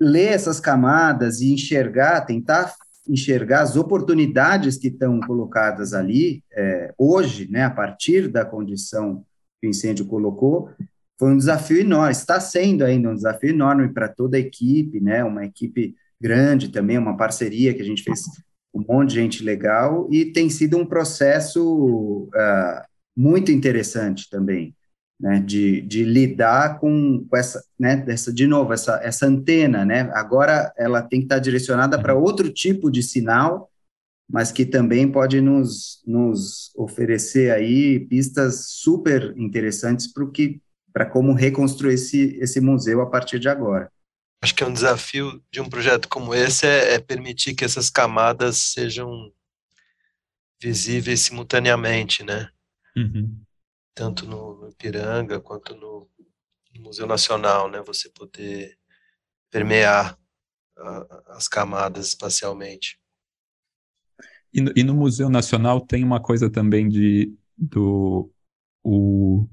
ler essas camadas e enxergar, tentar enxergar as oportunidades que estão colocadas ali é, hoje, né, a partir da condição que o incêndio colocou, foi um desafio enorme, está sendo ainda um desafio enorme para toda a equipe, né, uma equipe grande também, uma parceria que a gente fez com um monte de gente legal, e tem sido um processo uh, muito interessante também, né, de, de lidar com, com essa, né, dessa, de novo, essa, essa antena, né, agora ela tem que estar direcionada para outro tipo de sinal, mas que também pode nos, nos oferecer aí pistas super interessantes para que para como reconstruir esse, esse museu a partir de agora. Acho que é um desafio de um projeto como esse é, é permitir que essas camadas sejam visíveis simultaneamente, né? Uhum tanto no, no Ipiranga quanto no, no, Museu Nacional, né? Você poder permear a, as camadas espacialmente. E no, e no, Museu Nacional tem uma coisa também de do o,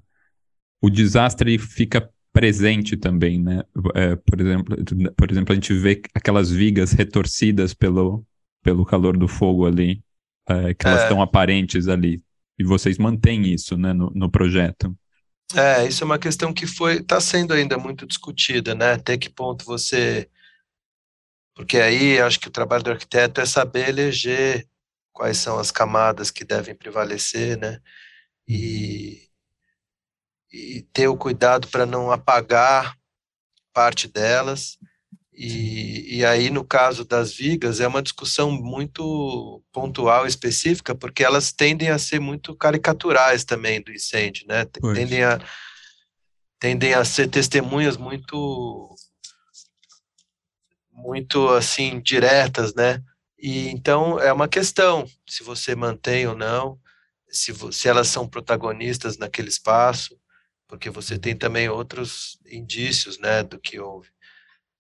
o desastre fica presente também, né? É, por exemplo, por exemplo, a gente vê aquelas vigas retorcidas pelo pelo calor do fogo ali, é, que elas é. estão aparentes ali. E vocês mantêm isso né, no, no projeto. É, isso é uma questão que foi está sendo ainda muito discutida, né? Até que ponto você. Porque aí acho que o trabalho do arquiteto é saber eleger quais são as camadas que devem prevalecer, né? E, e ter o cuidado para não apagar parte delas e, e, aí, no caso das vigas, é uma discussão muito pontual, específica, porque elas tendem a ser muito caricaturais também do incêndio, né? Tendem a, tendem a ser testemunhas muito, muito assim, diretas, né? E então é uma questão se você mantém ou não, se, se elas são protagonistas naquele espaço, porque você tem também outros indícios, né, do que houve.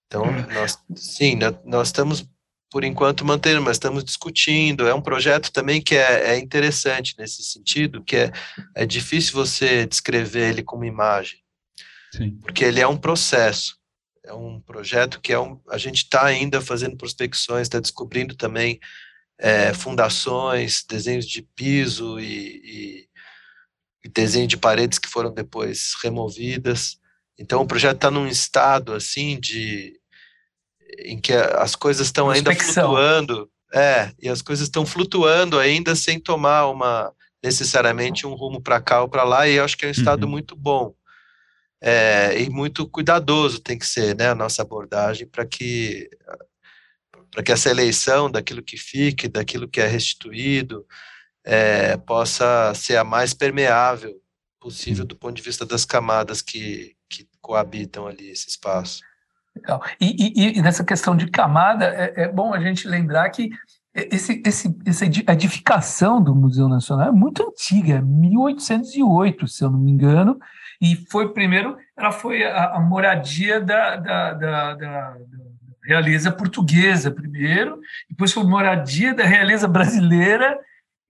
Então, nós, sim, nós estamos, por enquanto, mantendo, mas estamos discutindo. É um projeto também que é, é interessante nesse sentido, que é, é difícil você descrever ele como imagem, sim. porque ele é um processo. É um projeto que é um, a gente está ainda fazendo prospecções, está descobrindo também é, fundações, desenhos de piso e, e, e desenho de paredes que foram depois removidas. Então o projeto está num estado assim de em que as coisas estão ainda flutuando, é, e as coisas estão flutuando ainda sem tomar uma necessariamente um rumo para cá ou para lá, e eu acho que é um estado uhum. muito bom. É, e muito cuidadoso tem que ser, né, a nossa abordagem para que para que essa eleição daquilo que fique, daquilo que é restituído, é, possa ser a mais permeável possível do ponto de vista das camadas que, que coabitam ali esse espaço. Legal. E, e, e nessa questão de camada, é, é, bom a gente lembrar que esse, esse, essa edificação do Museu Nacional é muito antiga, 1808, se eu não me engano, e foi primeiro, ela foi a, a moradia da, da, da, da, realeza portuguesa primeiro, depois foi moradia da realeza brasileira,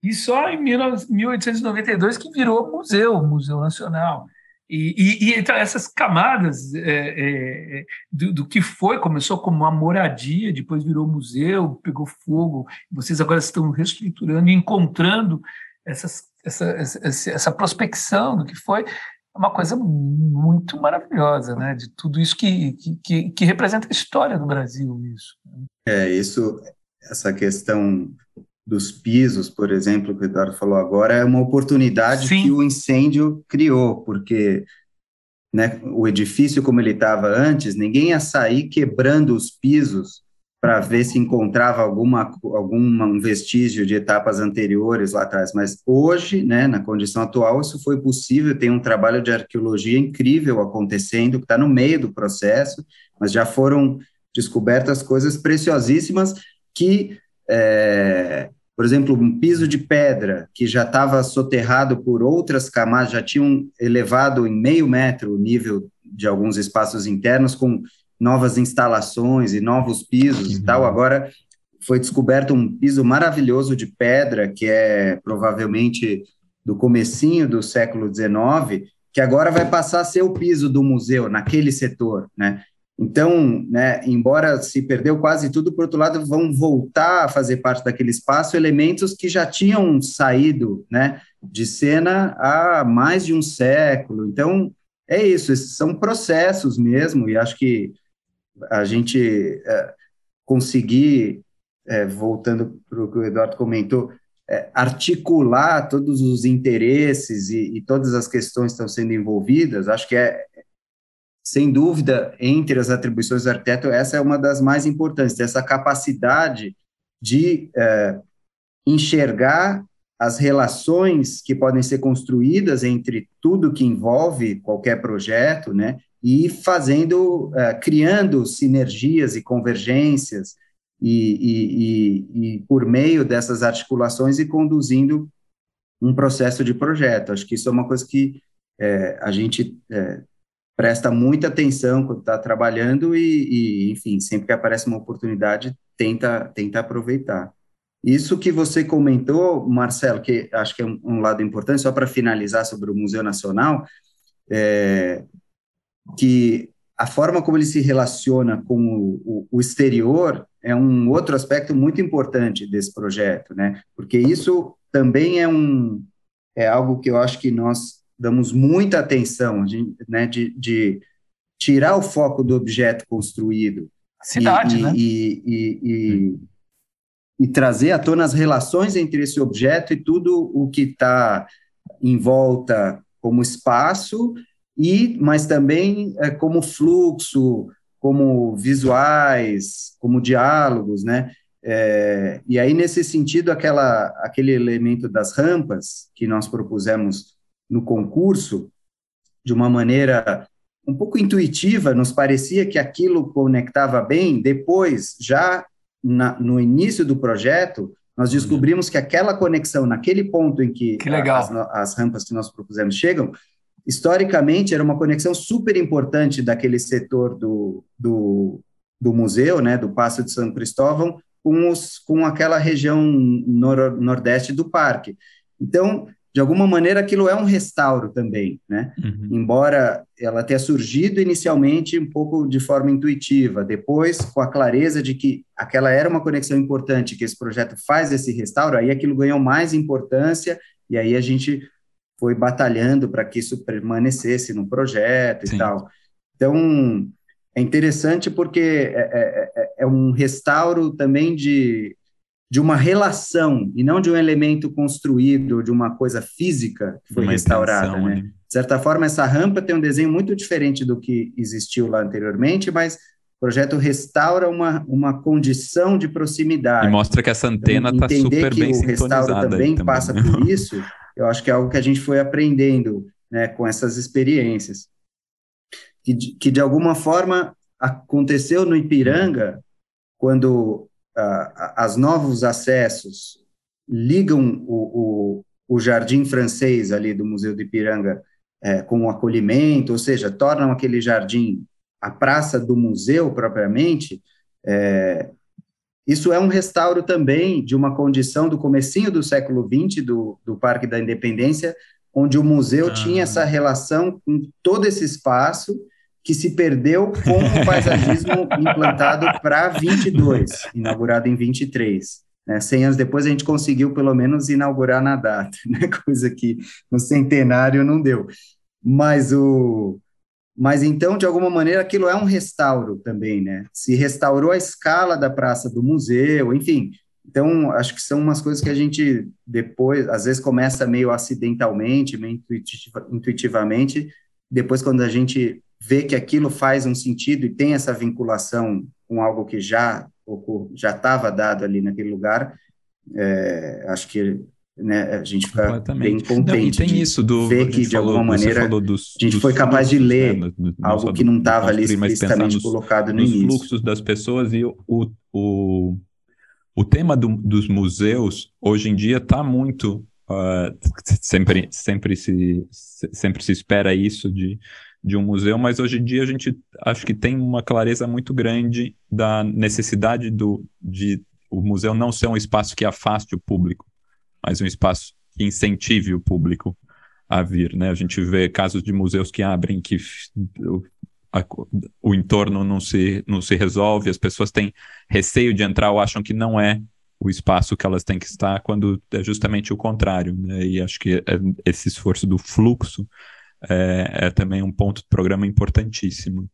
e só em 1892 que virou museu, Museu Nacional. E, e, e então, essas camadas é, é, é, do, do, que foi, começou como uma moradia, depois virou museu, pegou fogo, vocês agora estão reestruturando e encontrando essas, essa, essa, essa prospecção do que foi, uma coisa muito maravilhosa, né? De tudo isso que, que, que representa a história do Brasil, isso. É, isso, essa questão dos pisos, por exemplo, que o Eduardo falou agora, é uma oportunidade Sim. que o incêndio criou, porque né, o edifício como ele estava antes, ninguém ia sair quebrando os pisos para ver se encontrava alguma algum um vestígio de etapas anteriores lá atrás. Mas hoje, né, na condição atual, isso foi possível. Tem um trabalho de arqueologia incrível acontecendo, que está no meio do processo, mas já foram descobertas coisas preciosíssimas que é, por exemplo, um piso de pedra que já estava soterrado por outras camadas, já tinham elevado em meio metro o nível de alguns espaços internos com novas instalações e novos pisos uhum. e tal. Agora foi descoberto um piso maravilhoso de pedra que é provavelmente do comecinho do século XIX, que agora vai passar a ser o piso do museu naquele setor, né? Então, né, embora se perdeu quase tudo, por outro lado, vão voltar a fazer parte daquele espaço elementos que já tinham saído né, de cena há mais de um século. Então, é isso, esses são processos mesmo, e acho que a gente é, conseguir, é, voltando para o que o Eduardo comentou, é, articular todos os interesses e, e, todas as questões que estão sendo envolvidas, acho que é, sem dúvida, entre as atribuições do arquiteto, essa é uma das mais importantes, essa capacidade de é, enxergar as relações que podem ser construídas entre tudo que envolve qualquer projeto, né, e fazendo, é, criando sinergias e convergências, e, e, e, e, por meio dessas articulações e conduzindo um processo de projeto. Acho que isso é uma coisa que é, a gente é, presta muita atenção quando está trabalhando e, e, enfim, sempre que aparece uma oportunidade, tenta, tenta aproveitar. Isso que você comentou, Marcelo, que acho que é um, um lado importante, só para finalizar sobre o Museu Nacional, é, que a forma como ele se relaciona com o, o, o, exterior é um outro aspecto muito importante desse projeto, né? Porque isso também é um é algo que eu acho que nós damos muita atenção, de, né, de, de tirar o foco do objeto construído. Cidade, e, né? E, e, e, e, trazer à tona as relações entre esse objeto e tudo o que está em volta como espaço, e mas também é, como fluxo, como visuais, como diálogos, né? É, e aí, nesse sentido, aquela, aquele elemento das rampas que nós propusemos no concurso, de uma maneira um pouco intuitiva, nos parecia que aquilo conectava bem. Depois, já na, no início do projeto, nós uhum. descobrimos que aquela conexão, naquele ponto em que, que as, as, rampas que nós propusemos chegam, historicamente era uma conexão super importante daquele setor do, do, do museu, né, do Passo de São Cristóvão, com, os, com aquela região nor, nordeste do parque. Então, de alguma maneira aquilo é um restauro também, né? Uhum. Embora ela tenha surgido inicialmente um pouco de forma intuitiva, depois com a clareza de que aquela era uma conexão importante, que esse projeto faz esse restauro, aí aquilo ganhou mais importância e aí a gente foi batalhando para que isso permanecesse no projeto Sim. e tal. Então, é interessante porque é, é, é, é um restauro também de de uma relação e não de um elemento construído, de uma coisa física que foi uma restaurada. Extensão, né? né? De certa forma, essa rampa tem um desenho muito diferente do que existiu lá anteriormente, mas o projeto restaura uma, uma condição de proximidade. E mostra que essa antena está então, super que bem o restauro também, também passa por isso, eu acho que é algo que a gente foi aprendendo né, com essas experiências. Que, que, de alguma forma, aconteceu no Ipiranga, quando as novos acessos ligam o, o, o, jardim francês ali do Museu de Ipiranga é, com o acolhimento, ou seja, tornam aquele jardim a praça do museu propriamente, é, isso é um restauro também de uma condição do comecinho do século XX do, do Parque da Independência, onde o museu ah. tinha essa relação com todo esse espaço que se perdeu com o paisagismo implantado para 22, inaugurado em 23. Né? 100 anos depois a gente conseguiu pelo menos inaugurar na data, né? coisa que no centenário não deu. Mas o mas então, de alguma maneira, aquilo é um restauro também, né? Se restaurou a escala da praça do museu, enfim. Então, acho que são umas coisas que a gente depois, às vezes, começa meio acidentalmente, meio intuitivamente, depois quando a gente vê que aquilo faz um sentido e tem essa vinculação com algo que já já estava dado ali naquele lugar, é, acho que né, a gente fica bem contente Não, tem isso do, ver que, de alguma maneira, dos, a gente foi capaz de ler né, algo que não estava ali explicitamente nos, colocado no nos início. fluxos das pessoas e o, o, o tema do, dos museus, hoje em dia, está muito... Uh, sempre, sempre, se, sempre se espera isso de, de um museu, mas hoje em dia a gente acho que tem uma clareza muito grande da necessidade do, de o museu não ser um espaço que afaste o público, mas um espaço que incentive o público a vir, né? A gente vê casos de museus que abrem que o, a, o entorno não se, não se resolve, as pessoas têm receio de entrar ou acham que não é o espaço que elas têm que estar, quando é justamente o contrário, né? E acho que é esse esforço do fluxo é, é também um ponto do programa importantíssimo.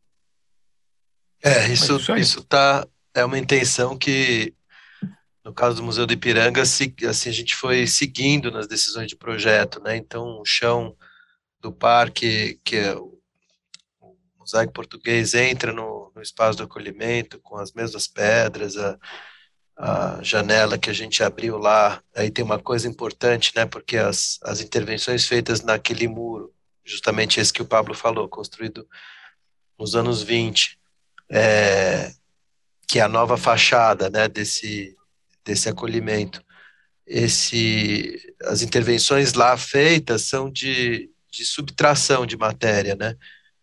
É, isso, isso tá, é uma intenção que no caso do Museu do Ipiranga, se, assim, a gente foi seguindo nas decisões de projeto, né? Então, o chão do parque, que é o, o mosaico português, entra no, no, espaço do acolhimento com as mesmas pedras, a, a janela que a gente abriu lá. Aí tem uma coisa importante, né? Porque as, as intervenções feitas naquele muro, justamente esse que o Pablo falou, construído nos anos 20, é, que é a nova fachada, né? Desse desse acolhimento. Esse, as intervenções lá feitas são de, de subtração de matéria, né?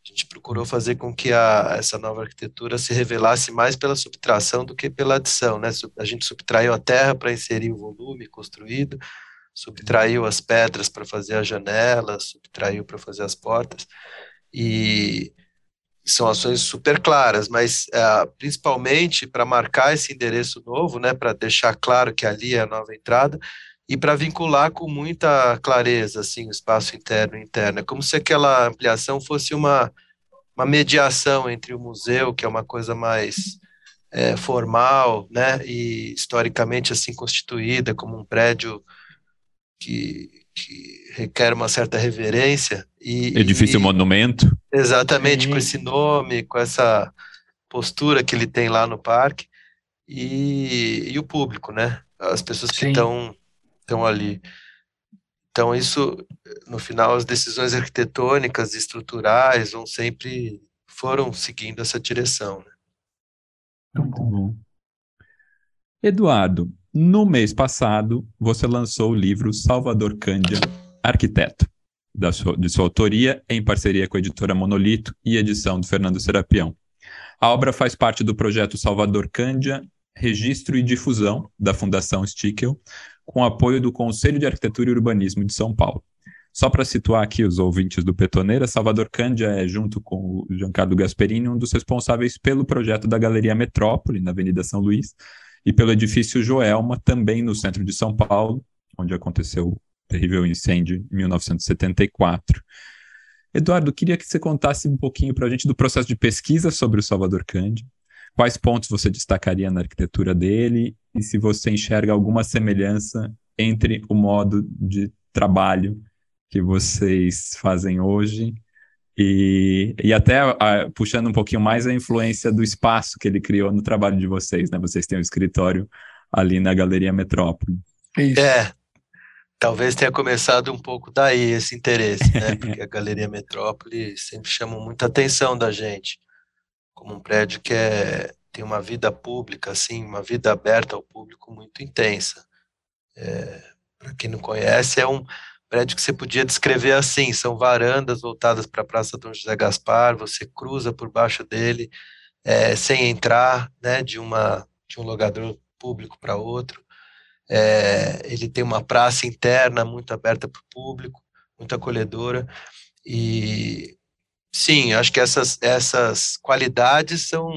A gente procurou fazer com que a, essa nova arquitetura se revelasse mais pela subtração do que pela adição, né? A gente subtraiu a terra para inserir o volume construído, subtraiu as pedras para fazer as janelas, subtraiu para fazer as portas, e são ações super claras, mas uh, principalmente para marcar esse endereço novo, né, para deixar claro que ali é a nova entrada e para vincular com muita clareza assim o espaço interno e interno. É como se aquela ampliação fosse uma, uma mediação entre o museu, que é uma coisa mais é, formal, né, e historicamente assim constituída como um prédio que, que requer uma certa reverência. E, Edifício e, monumento. Exatamente, Sim. com esse nome, com essa postura que ele tem lá no parque, e, e o público, né? As pessoas que estão estão ali. Então, isso, no final, as decisões arquitetônicas e estruturais vão sempre, foram seguindo essa direção. Né? Muito bom. Eduardo, no mês passado, você lançou o livro Salvador Cândia, Arquiteto, sua, de sua autoria, em parceria com a editora Monolito e edição do Fernando Serapião. A obra faz parte do projeto Salvador Cândia, Registro e Difusão, da Fundação Stickel, com apoio do Conselho de Arquitetura e Urbanismo de São Paulo. Só para situar aqui os ouvintes do Petoneira, Salvador Cândia é, junto com o Giancarlo Gasperini, um dos responsáveis pelo projeto da Galeria Metrópole, na Avenida São Luís, e pelo edifício Joelma, também no centro de São Paulo, onde aconteceu o terrível incêndio em 1974. Eduardo, queria que você contasse um pouquinho para a gente do processo de pesquisa sobre o Salvador Cândido, quais pontos você destacaria na arquitetura dele e se você enxerga alguma semelhança entre o modo de trabalho que vocês fazem hoje e, e até a, puxando um pouquinho mais a influência do espaço que ele criou no trabalho de vocês, né? Vocês têm um escritório ali na Galeria Metrópole. É, talvez tenha começado um pouco daí esse interesse, né? Porque a Galeria Metrópole sempre chama muita atenção da gente, como um prédio que é, tem uma vida pública, assim, uma vida aberta ao público muito intensa. É, Para quem não conhece, é um prédio que você podia descrever assim: são varandas voltadas para a Praça Dom José Gaspar, você cruza por baixo dele é, sem entrar, né, de uma de um logador público para outro. É, ele tem uma praça interna muito aberta para o público, muito acolhedora e sim, acho que essas essas qualidades são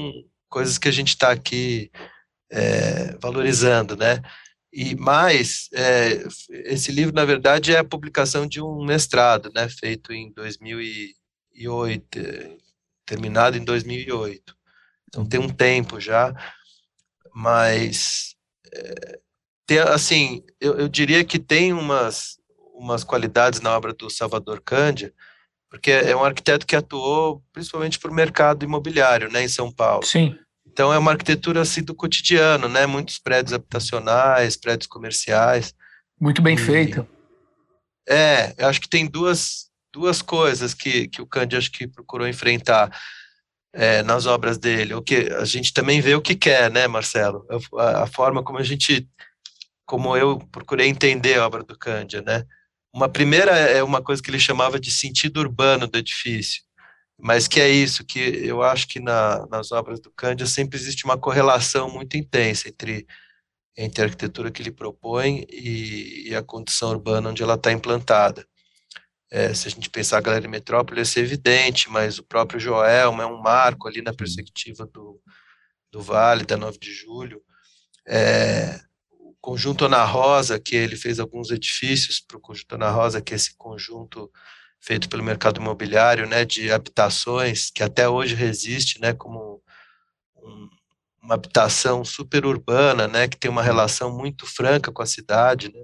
coisas que a gente está aqui é, valorizando, né? E mais, é, esse livro, na verdade, é a publicação de um mestrado, né, feito em 2008, terminado em 2008. Então tem um tempo já, mas é, tem, assim, eu, eu diria que tem umas umas qualidades na obra do Salvador Cândia, porque é um arquiteto que atuou principalmente para o mercado imobiliário, né, em São Paulo. Sim. Então é uma arquitetura assim do cotidiano, né, muitos prédios habitacionais, prédios comerciais. Muito bem e, feita. É, eu acho que tem duas, duas coisas que, que o Cândido acho que procurou enfrentar é, nas obras dele. O que a gente também vê o que quer, né, Marcelo? A, a forma como a gente, como eu procurei entender a obra do Cândido, né? Uma primeira é uma coisa que ele chamava de sentido urbano do edifício, mas que é isso, que eu acho que na, nas obras do Cândido sempre existe uma correlação muito intensa entre, entre a arquitetura que ele propõe e, e a condição urbana onde ela está implantada. É, se a gente pensar a Galeria Metrópole, isso é evidente, mas o próprio Joelma é um marco ali na perspectiva do, do Vale, da 9 de Julho. É, Conjunto Ana Rosa, que ele fez alguns edifícios para o Conjunto Ana Rosa, que é esse conjunto feito pelo mercado imobiliário, né, de habitações, que até hoje resiste, né, como um, uma habitação super urbana, né, que tem uma relação muito franca com a cidade, né,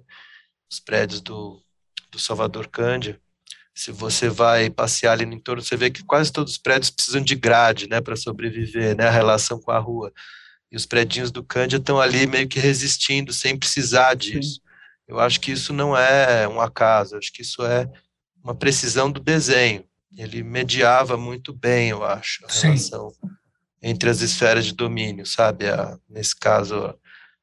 os prédios do, do Salvador Cândia. Se você vai passear ali no entorno, você vê que quase todos os prédios precisam de grade, né, para sobreviver, né, a relação com a rua e os predinhos do Cândia estão ali meio que resistindo sem precisar disso. Sim. Eu acho que isso não é um acaso, acho que isso é uma precisão do desenho. Ele mediava muito bem, eu acho, a Sim. relação entre as esferas de domínio, sabe? A, nesse caso,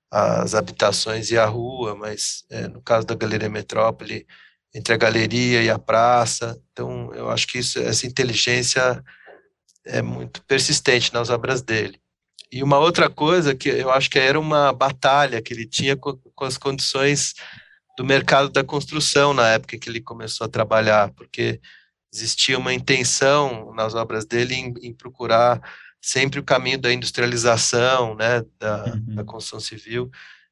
as habitações e a rua, mas é, no caso da Galeria Metrópole, entre a galeria e a praça. Então, eu acho que isso, essa inteligência é muito persistente nas obras dele. E uma outra coisa que eu acho que era uma batalha que ele tinha com, com as condições do mercado da construção na época que ele começou a trabalhar, porque existia uma intenção nas obras dele em, em procurar sempre o caminho da industrialização, né, da, uhum. da construção civil,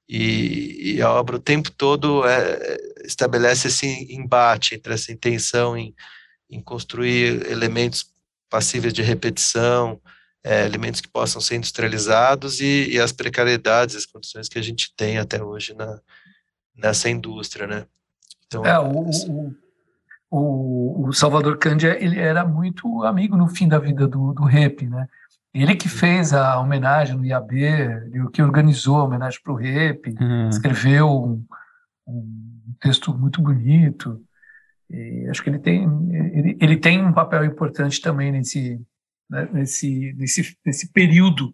e, e, a obra o tempo todo é, estabelece esse embate entre essa intenção em, em construir elementos passíveis de repetição, é, alimentos que possam ser industrializados e, e, as precariedades, as condições que a gente tem até hoje na, nessa indústria, né? Então, é, o, o, o, Salvador Cândia, ele era muito amigo no fim da vida do, do Rep, né? Ele que fez a homenagem no IAB, ele que organizou a homenagem para o Rep, uhum. escreveu um, um, texto muito bonito. E acho que ele tem, ele, ele tem um papel importante também nesse, né, nesse, nesse, nesse período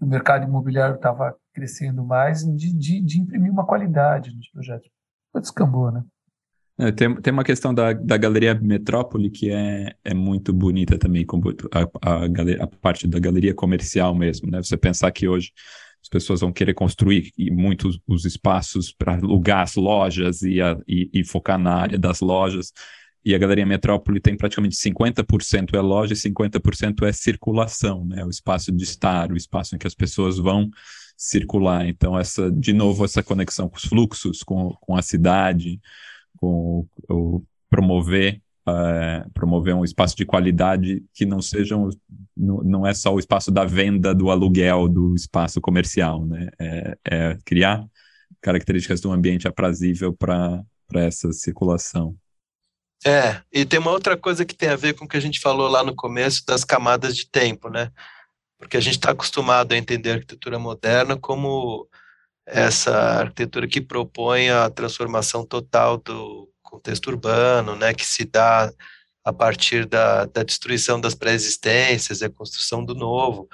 o mercado imobiliário estava crescendo mais, de, de, de, imprimir uma qualidade nos projetos. Descambou, né? É, tem, tem uma questão da, da Galeria Metrópole que é, é muito bonita também, como a, a, a, parte da galeria comercial mesmo, né? Você pensar que hoje as pessoas vão querer construir muitos os espaços para alugar as lojas e, a, e, e, focar na área das lojas e a Galeria Metrópole tem praticamente 50% é loja e 50% é circulação, né? O espaço de estar, o espaço em que as pessoas vão circular. Então, essa, de novo, essa conexão com os fluxos, com, com a cidade, com o, promover uh, promover um espaço de qualidade que não seja um, não, é só o espaço da venda, do aluguel, do espaço comercial, né? É, é criar características de um ambiente aprazível para essa circulação. É, e tem uma outra coisa que tem a ver com o que a gente falou lá no começo das camadas de tempo, né? Porque a gente está acostumado a entender a arquitetura moderna como essa arquitetura que propõe a transformação total do contexto urbano, né? Que se dá a partir da, da destruição das pré-existências e a construção do novo.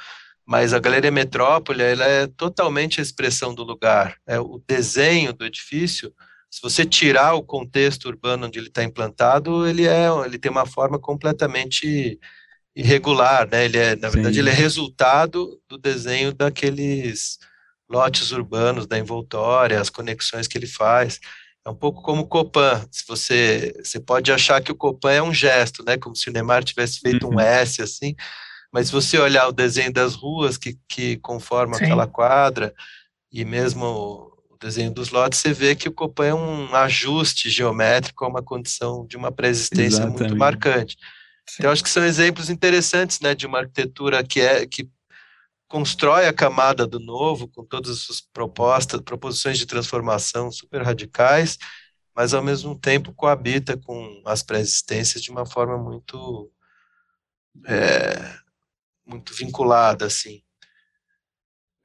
Mas a Galeria Metrópole, ela é totalmente a expressão do lugar. É o desenho do edifício se você tirar o contexto urbano onde ele está implantado, ele é, ele tem uma forma completamente irregular, né? Ele é, na verdade, Sim. ele é resultado do desenho daqueles lotes urbanos da envoltória, as conexões que ele faz. É um pouco como o Copan. Se você, você pode achar que o Copan é um gesto, né? Como se o Neymar tivesse feito uhum. um S assim. Mas se você olhar o desenho das ruas que, que conformam Sim. aquela quadra e mesmo o desenho dos lotes, você vê que o Copan é um ajuste geométrico a uma condição de uma pré-existência muito marcante. Sim. Então, acho que são exemplos interessantes né, de uma arquitetura que, é, que constrói a camada do novo, com todas as suas propostas, proposições de transformação super radicais, mas ao mesmo tempo coabita com as pré-existências de uma forma muito é, muito vinculada, assim.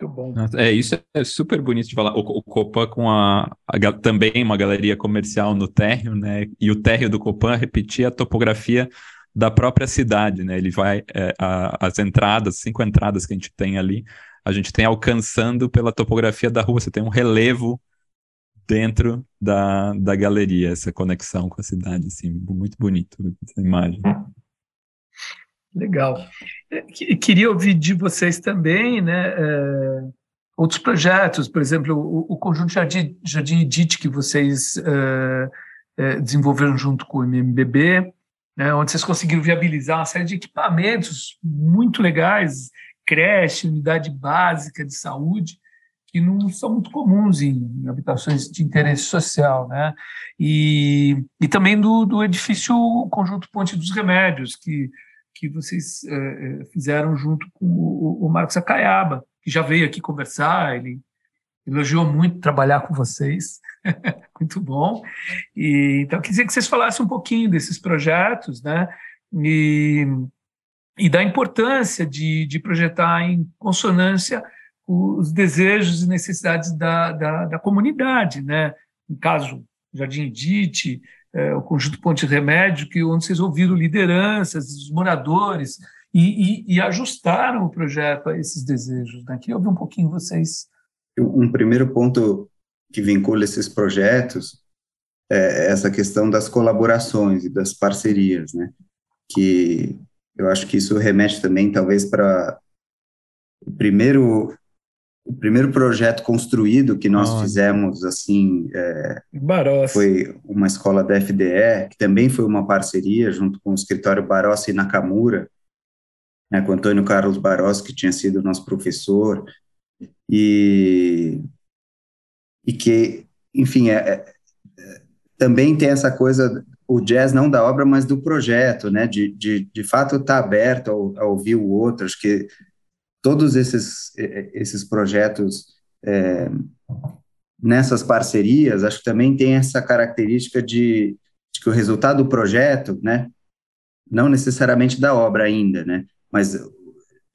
Muito bom. É, isso é super bonito de falar. O, o Copan com a, a, também uma galeria comercial no térreo, né? E o térreo do Copan repetia a topografia da própria cidade, né? Ele vai é, a, as entradas, cinco entradas que a gente tem ali, a gente tem alcançando pela topografia da rua. Você tem um relevo dentro da, da galeria, essa conexão com a cidade, assim, muito bonito essa imagem. Legal. É, queria ouvir de vocês também, né, é, outros projetos, por exemplo, o, o conjunto Jardim, Jardim Edit que vocês é, é, desenvolveram junto com o MMBB, né, onde vocês conseguiram viabilizar uma série de equipamentos muito legais, creche, unidade básica de saúde, que não são muito comuns em habitações de interesse social, né? E, e também do, do edifício Conjunto Ponte dos Remédios, que que vocês é, fizeram junto com o, o Marcos Acaiaba, que já veio aqui conversar, ele elogiou muito trabalhar com vocês, muito bom. E, então, queria que vocês falassem um pouquinho desses projetos, né? E, e da importância de, de projetar em consonância os desejos e necessidades da, da, da comunidade, né? No caso, Jardim Edite, é, o Conjunto Ponte Remédio, que onde vocês ouviram lideranças, os moradores, e, e, e, ajustaram o projeto a esses desejos. Né? Queria ouvir um pouquinho vocês. Um primeiro ponto que vincula esses projetos é essa questão das colaborações e das parcerias, né? que eu acho que isso remete também, talvez, para o primeiro o primeiro projeto construído que nós fizemos, assim, é, foi uma escola da FDE, que também foi uma parceria junto com o escritório Barossi e Nakamura, né, com Antônio Carlos Barossi, que tinha sido nosso professor, e, e que, enfim, é, é, também tem essa coisa, o jazz não da obra, mas do projeto, né, de, de, de fato estar tá aberto a, a ouvir o outro, acho que todos esses, esses projetos é, nessas parcerias, acho que também tem essa característica de, de, que o resultado do projeto, né, não necessariamente da obra ainda, né, mas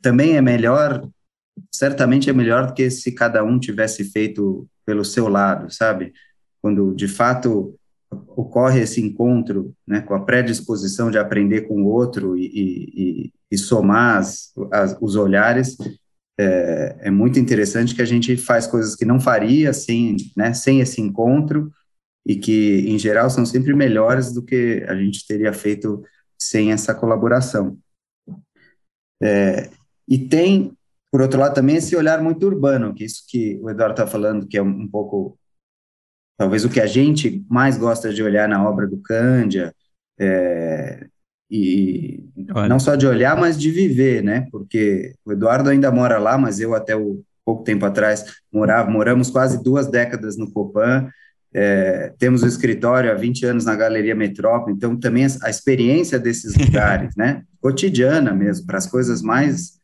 também é melhor, certamente é melhor do que se cada um tivesse feito pelo seu lado, sabe? Quando de fato ocorre esse encontro, né, com a predisposição de aprender com o outro e, e, e somar as, as, os olhares, é, é, muito interessante que a gente faz coisas que não faria sem, né, sem esse encontro e que, em geral, são sempre melhores do que a gente teria feito sem essa colaboração. É, e tem, por outro lado, também esse olhar muito urbano, que isso que o Eduardo está falando, que é um, pouco talvez o que a gente mais gosta de olhar na obra do Cândia, é, e Olha. não só de olhar, mas de viver, né? Porque o Eduardo ainda mora lá, mas eu até o, pouco tempo atrás morava, moramos quase duas décadas no Copan, é, temos o escritório há 20 anos na Galeria Metrópole, então também a, a experiência desses lugares, né? Cotidiana mesmo, para as coisas mais,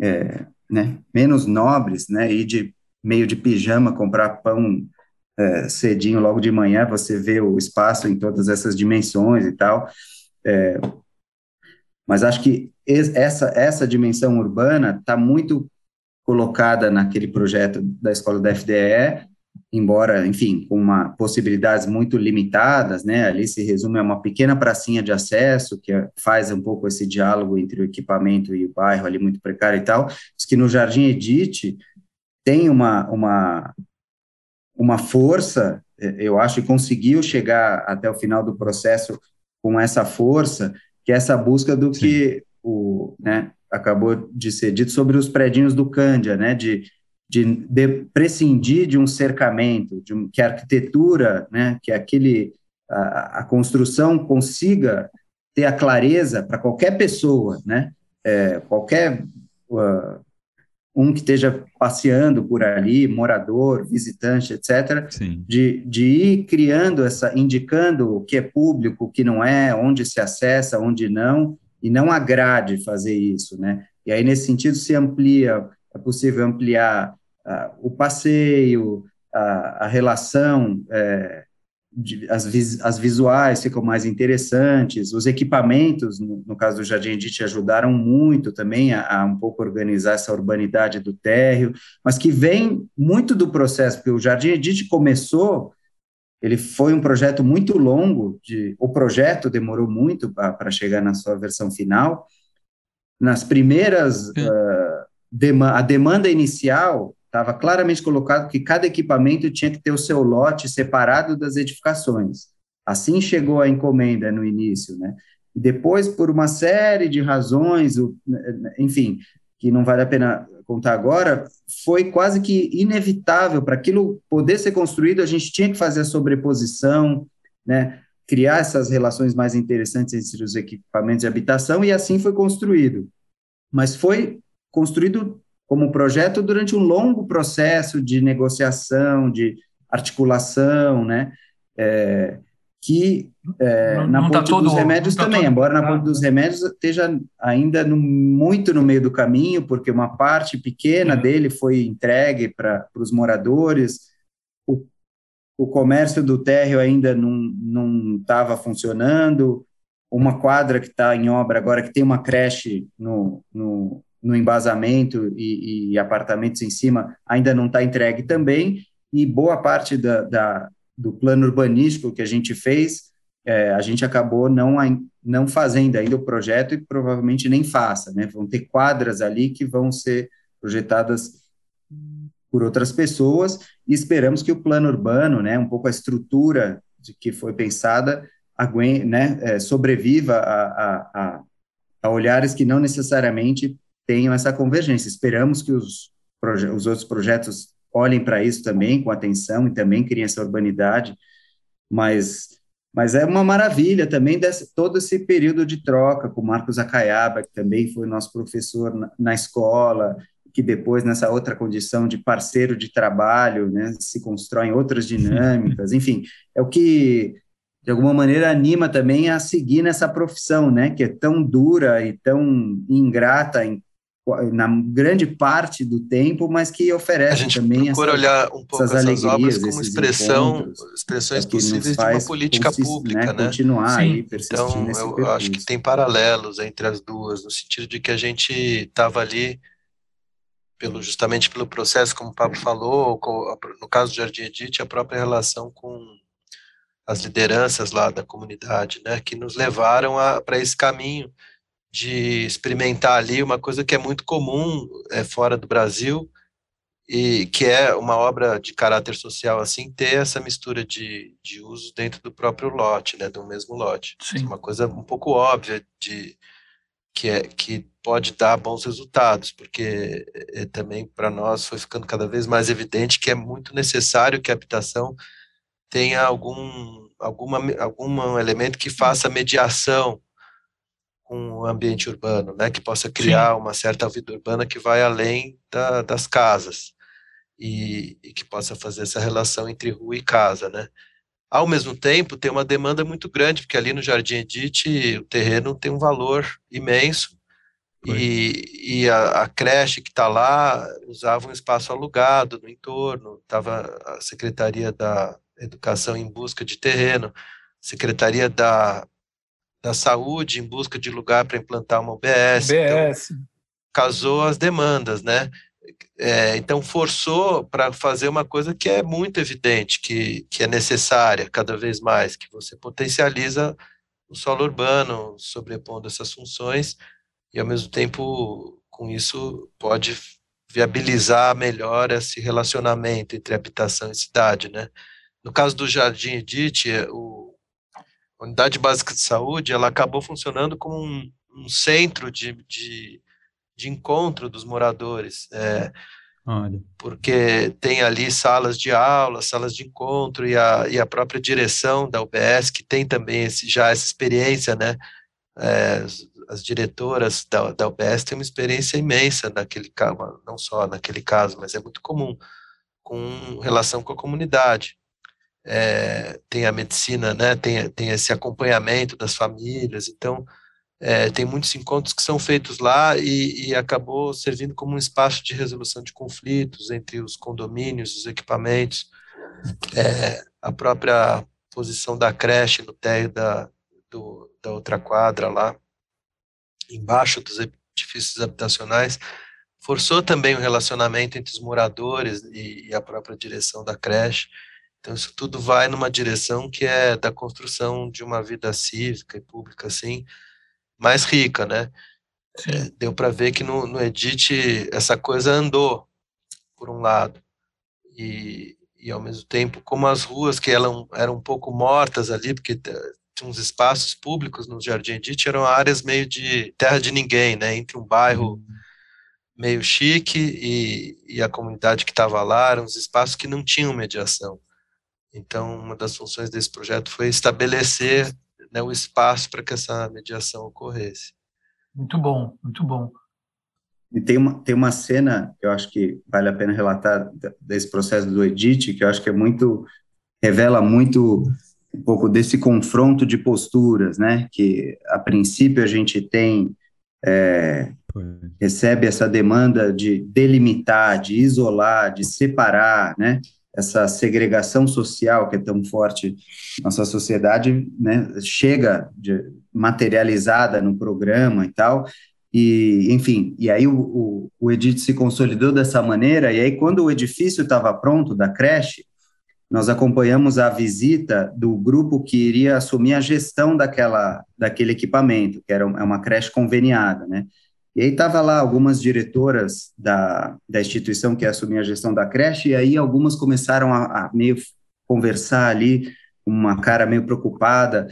é, né? Menos nobres, né? Ir de meio de pijama comprar pão é, cedinho, logo de manhã, você vê o espaço em todas essas dimensões e tal. É, mas acho que essa, essa dimensão urbana está muito colocada naquele projeto da escola da FDE, embora, enfim, com uma possibilidades muito limitadas, né? Ali se resume a uma pequena pracinha de acesso que faz um pouco esse diálogo entre o equipamento e o bairro ali muito precário e tal. Diz que no Jardim Edite tem uma, uma uma força, é, eu acho, e conseguiu chegar até o final do processo com essa força, que é essa busca do Sim. que o, né, acabou de ser dito sobre os predinhos do Cândia, né, de, de, de prescindir de um cercamento, de um, que a arquitetura, né, que aquele a, a construção consiga ter a clareza para qualquer pessoa, né, é, qualquer uh, um que esteja passeando por ali, morador, visitante, etc., de, de ir criando essa, indicando o que é público, o que não é, onde se acessa, onde não, e não agrade fazer isso, né? E aí, nesse sentido, se amplia, é possível ampliar uh, o passeio, a, a relação é, as, vis, as visuais ficam mais interessantes, os equipamentos, no, no caso do Jardim Edith, ajudaram muito também a, a, um pouco organizar essa urbanidade do térreo, mas que vem muito do processo, porque o Jardim Edith começou, ele foi um projeto muito longo, de, o projeto demorou muito para chegar na sua versão final, nas primeiras, uh, a demanda inicial estava claramente colocado que cada equipamento tinha que ter o seu lote separado das edificações. Assim chegou a encomenda no início, né? E depois, por uma série de razões, enfim, que não vale a pena contar agora, foi quase que inevitável para aquilo poder ser construído, a gente tinha que fazer a sobreposição, né? Criar essas relações mais interessantes entre os equipamentos de habitação e assim foi construído. Mas foi construído como projeto durante um longo processo de negociação, de articulação, né? É, que é, não, na não tá ponte tá todo, dos remédios tá também, embora na ponte dos remédios esteja ainda no, muito no meio do caminho, porque uma parte pequena uhum. dele foi entregue para os moradores, o, o comércio do térreo ainda não estava funcionando, uma quadra que está em obra agora, que tem uma creche no, no, no embasamento e, e, apartamentos em cima ainda não está entregue também, e boa parte da, da, do plano urbanístico que a gente fez, é, a gente acabou não, não fazendo ainda o projeto e provavelmente nem faça, né? Vão ter quadras ali que vão ser projetadas por outras pessoas e esperamos que o plano urbano, né, um pouco a estrutura de que foi pensada, aguente, né, é, sobreviva a, a, a, a olhares que não necessariamente tenham essa convergência. Esperamos que os, os outros projetos olhem para isso também com atenção e também criem essa urbanidade, mas mas é uma maravilha também desse, todo esse período de troca com Marcos Acaiaba, que também foi nosso professor na, na escola, que depois, nessa outra condição de parceiro de trabalho, né, se constroem outras dinâmicas, enfim, é o que, de alguma maneira, anima também a seguir nessa profissão, né, que é tão dura e tão ingrata em na grande parte do tempo, mas que oferece a gente também procura essa, olhar um pouco essas, essas obras como expressão, expressões é possíveis de uma política pública, né? né? Continuar Sim. aí então, nesse eu percurso. acho que tem paralelos entre as duas, no sentido de que a gente estava ali pelo justamente pelo processo, como o Pablo falou, no caso do Jardim Edith, a própria relação com as lideranças lá da comunidade, né, que nos levaram para esse caminho de experimentar ali uma coisa que é muito comum é, fora do Brasil e que é uma obra de caráter social assim ter essa mistura de, de uso dentro do próprio lote, né, do mesmo lote. Sim. Uma coisa um pouco óbvia de que é que pode dar bons resultados, porque é, também para nós foi ficando cada vez mais evidente que é muito necessário que a habitação tenha algum alguma algum elemento que faça mediação com o ambiente urbano, né, que possa criar Sim. uma certa vida urbana que vai além da, das casas e, e, que possa fazer essa relação entre rua e casa, né. Ao mesmo tempo, tem uma demanda muito grande, porque ali no Jardim Edith o terreno tem um valor imenso e, e, a, a creche que está lá usava um espaço alugado no entorno, estava a Secretaria da Educação em busca de terreno, Secretaria da da saúde em busca de lugar para implantar uma UBS. UBS. Então, casou as demandas, né? É, então forçou para fazer uma coisa que é muito evidente, que, que é necessária cada vez mais, que você potencializa o solo urbano, sobrepondo essas funções, e ao mesmo tempo, com isso, pode viabilizar melhor esse relacionamento entre habitação e cidade, né? No caso do Jardim Edith, o, a unidade básica de saúde, ela acabou funcionando como um, um centro de, de, de, encontro dos moradores. É, Olha. Porque tem ali salas de aula, salas de encontro e a, e a própria direção da UBS, que tem também esse, já essa experiência, né? É, as diretoras da, da UBS têm uma experiência imensa naquele caso, não só naquele caso, mas é muito comum, com relação com a comunidade é, tem a medicina, né, tem, tem esse acompanhamento das famílias, então é, tem muitos encontros que são feitos lá e, e, acabou servindo como um espaço de resolução de conflitos entre os condomínios, os equipamentos, é, a própria disposição da creche no térreo da, do, da outra quadra lá, embaixo dos edifícios habitacionais, forçou também o relacionamento entre os moradores e, e a própria direção da creche. Então, isso tudo vai numa direção que é da construção de uma vida cívica e pública, assim, mais rica, né? É, deu para ver que no, no Edit essa coisa andou, por um lado, e, e ao mesmo tempo, como as ruas que eram, eram um pouco mortas ali, porque tinha uns espaços públicos no Jardim Edit, eram áreas meio de terra de ninguém, né? Entre um bairro. Uhum meio chique e, e a comunidade que estava lá eram uns espaços que não tinham mediação. Então, uma das funções desse projeto foi estabelecer né, o espaço para que essa mediação ocorresse. Muito bom, muito bom. E tem uma, tem uma cena que eu acho que vale a pena relatar desse processo do Edit, que eu acho que é muito, revela muito um pouco desse confronto de posturas, né? Que a princípio a gente tem é, recebe essa demanda de delimitar, de isolar, de separar, né? Essa segregação social que é tão forte na nossa sociedade, né? Chega de, materializada no programa e tal, e enfim, e aí o, o, o Edith se consolidou dessa maneira, e aí quando o edifício estava pronto da creche, nós acompanhamos a visita do grupo que iria assumir a gestão daquela, daquele equipamento, que era é uma creche conveniada, né? E aí estava lá algumas diretoras da, da instituição que assumia a gestão da creche, e aí algumas começaram a, a meio conversar ali, uma cara meio preocupada,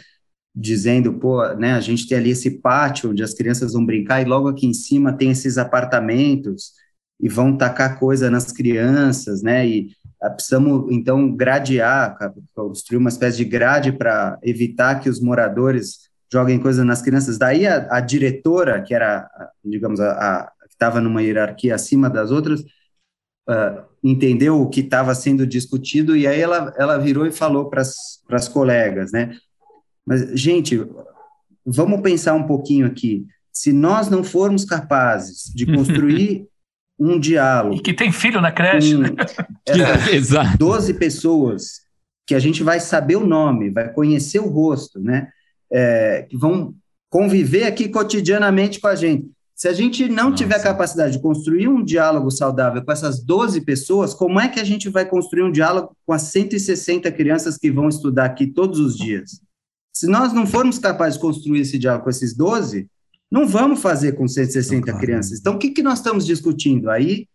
dizendo, pô, né, a gente tem ali esse pátio onde as crianças vão brincar, e logo aqui em cima tem esses apartamentos, e vão tacar coisa nas crianças, né, e ah, precisamos, então, gradear, construir uma espécie de grade para evitar que os moradores joguem coisa nas crianças. Daí a, a diretora, que era, digamos, a, a que estava numa hierarquia acima das outras, uh, entendeu o que estava sendo discutido e aí ela, ela virou e falou para as colegas, né? Mas, gente, vamos pensar um pouquinho aqui. Se nós não formos capazes de construir um diálogo... E que tem filho na creche, com, né? É, Exato. 12 pessoas que a gente vai saber o nome, vai conhecer o rosto, né? É, que vão conviver aqui cotidianamente com a gente. Se a gente não Nossa. tiver capacidade de construir um diálogo saudável com essas 12 pessoas, como é que a gente vai construir um diálogo com as 160 crianças que vão estudar aqui todos os dias? Se nós não formos capazes de construir esse diálogo com esses 12, não vamos fazer com 160 claro. crianças. Então, o que, que nós estamos discutindo? Aí,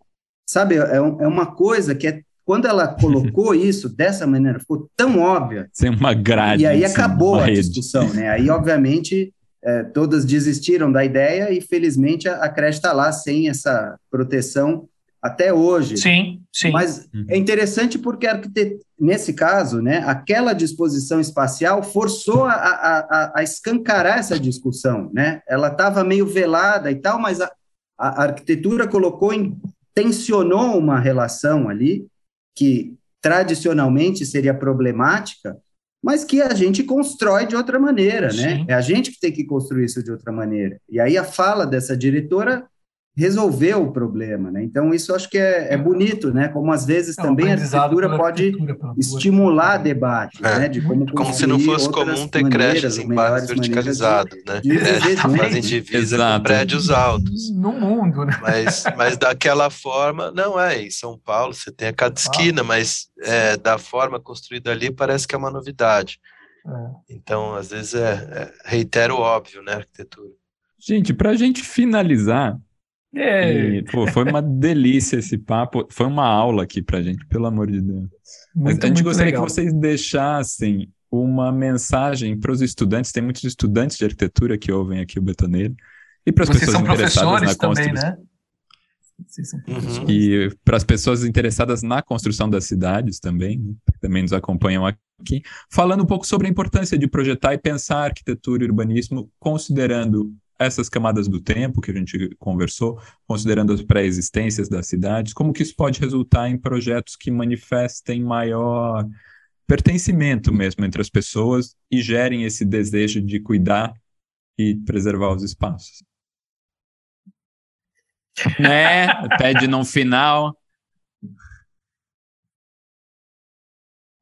sabe, é, um, é uma coisa que é quando ela colocou isso dessa maneira, ficou tão óbvia. Sem uma grade. E aí acabou a rede. discussão, né? Aí, obviamente, é, todas desistiram da ideia e, felizmente, a, a creche está lá sem essa proteção até hoje. Sim, sim. Mas uhum. é interessante porque nesse caso, né, aquela disposição espacial forçou a, a, a escancarar essa discussão, né? Ela estava meio velada e tal, mas a, a arquitetura colocou, em, tensionou uma relação ali que tradicionalmente seria problemática, mas que a gente constrói de outra maneira, né? Sim. né? É a gente que tem que construir isso de outra maneira. E aí a fala dessa diretora resolveu o problema, né? Então isso acho que é, é bonito, né? Como às vezes é também a arquitetura pode arquitetura, estimular debate, é. né? De como, como se não fosse comum ter creches em bairros verticalizados, né? De é, fazem divisa com prédios altos. No mundo, né? Mas, mas daquela forma, não é. Em São Paulo você tem a cada esquina, ah, mas é, da forma construída ali parece que é uma novidade. É. Então, às vezes é, é reitero o óbvio, né? Arquitetura. Gente, para a gente finalizar, e, pô, foi uma delícia esse papo. Foi uma aula aqui pra gente, pelo amor de Deus. Muito, Mas a gente gostaria legal. que vocês deixassem uma mensagem para os estudantes. Tem muitos estudantes de arquitetura que ouvem aqui o Betoneiro. E para as pessoas interessadas na construção. Né? Uhum. E para as pessoas interessadas na construção das cidades também, né? que também nos acompanham aqui, falando um pouco sobre a importância de projetar e pensar arquitetura e urbanismo, considerando essas camadas do tempo que a gente conversou, considerando as pré-existências das cidades, como que isso pode resultar em projetos que manifestem maior pertencimento mesmo entre as pessoas e gerem esse desejo de cuidar e preservar os espaços. né? Pede no final.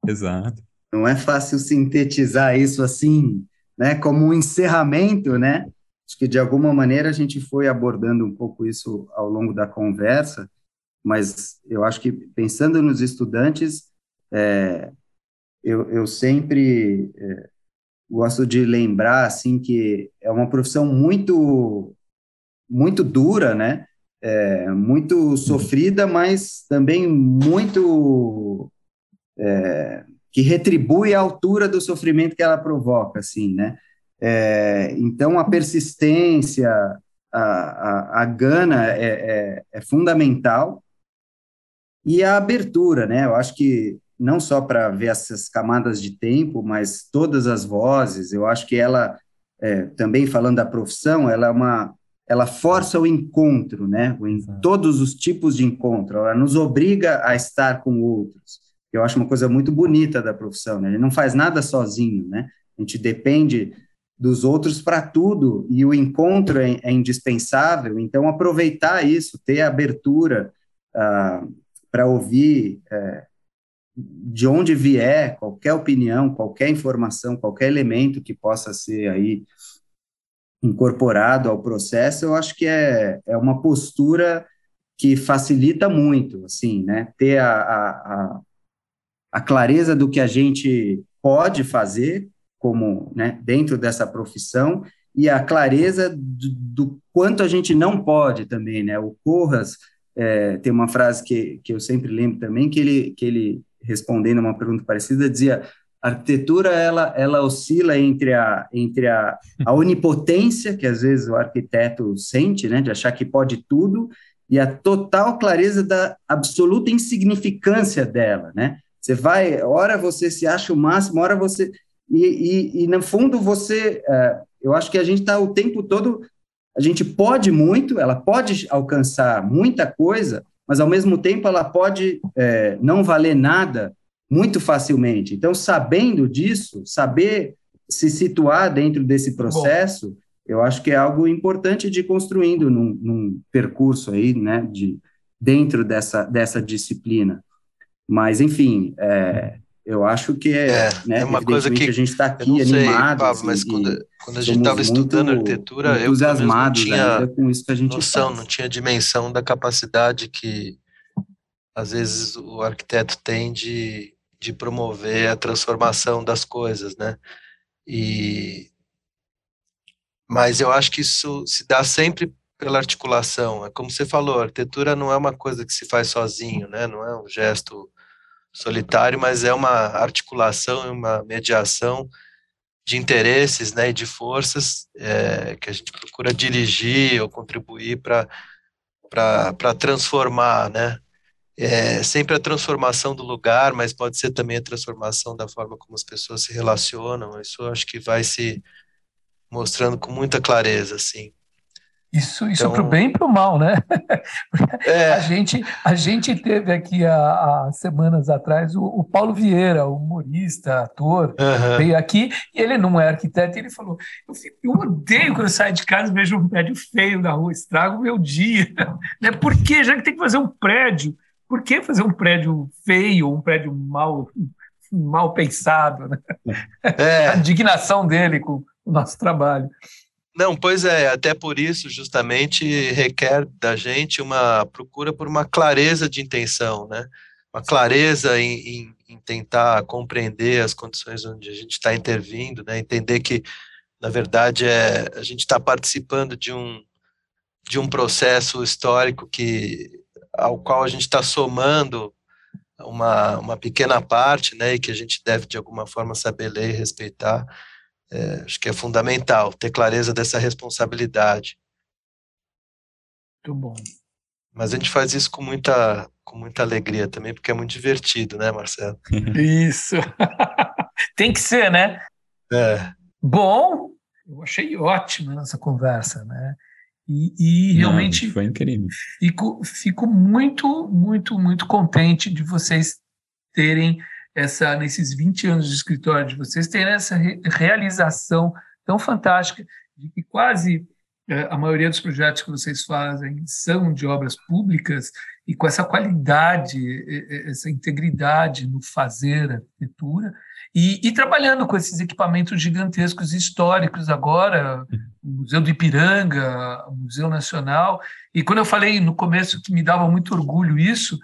Exato. não é fácil sintetizar isso assim, né, como um encerramento, né? Acho que de alguma maneira a gente foi abordando um pouco isso ao longo da conversa, mas eu acho que pensando nos estudantes, é, eu, eu sempre é, gosto de lembrar assim que é uma profissão muito muito dura, né? É, muito sofrida, mas também muito é, que retribui a altura do sofrimento que ela provoca, assim, né? É, então, a persistência, a, a, a gana é, é, é, fundamental e a abertura, né? Eu acho que não só para ver essas camadas de tempo, mas todas as vozes, eu acho que ela, é, também falando da profissão, ela é uma ela força o encontro, né? Em todos os tipos de encontro, ela nos obriga a estar com outros. Eu acho uma coisa muito bonita da profissão, né? Ele não faz nada sozinho, né? A gente depende dos outros para tudo e o encontro é, é, indispensável. Então, aproveitar isso, ter abertura ah, para ouvir é, de onde vier qualquer opinião, qualquer informação, qualquer elemento que possa ser aí incorporado ao processo, eu acho que é, é uma postura que facilita muito, assim, né? Ter a, a, a clareza do que a gente pode fazer como, né, dentro dessa profissão e a clareza do, do quanto a gente não pode também, né? O Corras é, tem uma frase que, que eu sempre lembro também, que ele, que ele respondendo uma pergunta parecida, dizia a arquitetura ela, ela oscila entre a, entre a, a onipotência, que às vezes o arquiteto sente, né, de achar que pode tudo, e a total clareza da absoluta insignificância dela, né? Você vai, hora você se acha o máximo, hora você. E, e, e no fundo você. Uh, eu acho que a gente está o tempo todo. A gente pode muito, ela pode alcançar muita coisa, mas ao mesmo tempo ela pode é, não valer nada muito facilmente. Então, sabendo disso, saber se situar dentro desse processo, Bom. eu acho que é algo importante de ir construindo num, num, percurso aí, né, de, dentro dessa, dessa disciplina. Mas, enfim, é, eu acho que é, é, né, é uma coisa que a gente está aqui animado. Pablo, mas quando, quando a gente estava estudando arquitetura, eu não tinha com isso que a gente noção, faz. não tinha dimensão da capacidade que às vezes o arquiteto tem de, de promover a transformação das coisas, né? E mas eu acho que isso se dá sempre pela articulação. É como você falou, a arquitetura não é uma coisa que se faz sozinho, né? Não é um gesto solitário, mas é uma articulação, uma mediação de interesses né, e de forças é, que a gente procura dirigir ou contribuir para transformar, né? É sempre a transformação do lugar, mas pode ser também a transformação da forma como as pessoas se relacionam. Isso acho que vai se mostrando com muita clareza, assim. Isso, isso então, para o bem e para o mal, né? É. a, gente, a gente teve aqui há, há semanas atrás o, o, Paulo Vieira, humorista, ator, uhum. veio aqui e ele não é arquiteto. E ele falou: eu, eu odeio quando eu saio de casa e vejo um prédio feio na rua, estrago o meu dia. né? Por que? Já que tem que fazer um prédio, por que fazer um prédio feio, um prédio mal, mal pensado? Né? É. A indignação dele com o nosso trabalho. Não, pois é, até por isso, justamente, requer da gente uma procura por uma clareza de intenção, né? Uma clareza em, em, em tentar compreender as condições onde a gente está intervindo, né? Entender que, na verdade, é, a gente está participando de um, de um processo histórico que, ao qual a gente está somando uma, uma pequena parte, né? E que a gente deve, de alguma forma, saber ler e respeitar é, acho que é fundamental ter clareza dessa responsabilidade. Muito bom. Mas a gente faz isso com muita, com muita alegria também, porque é muito divertido, né, Marcelo? Isso. Tem que ser, né? É. Bom, eu achei ótima nossa conversa, né? E, e realmente Não, foi incrível. Fico, fico muito, muito, muito contente de vocês terem essa nesses 20 anos de escritório de vocês terem essa re realização tão fantástica de que quase é, a maioria dos projetos que vocês fazem são de obras públicas e com essa qualidade, essa integridade no fazer arquitetura e, e trabalhando com esses equipamentos gigantescos históricos agora, o Museu do Ipiranga, o Museu Nacional. E quando eu falei no começo que me dava muito orgulho isso,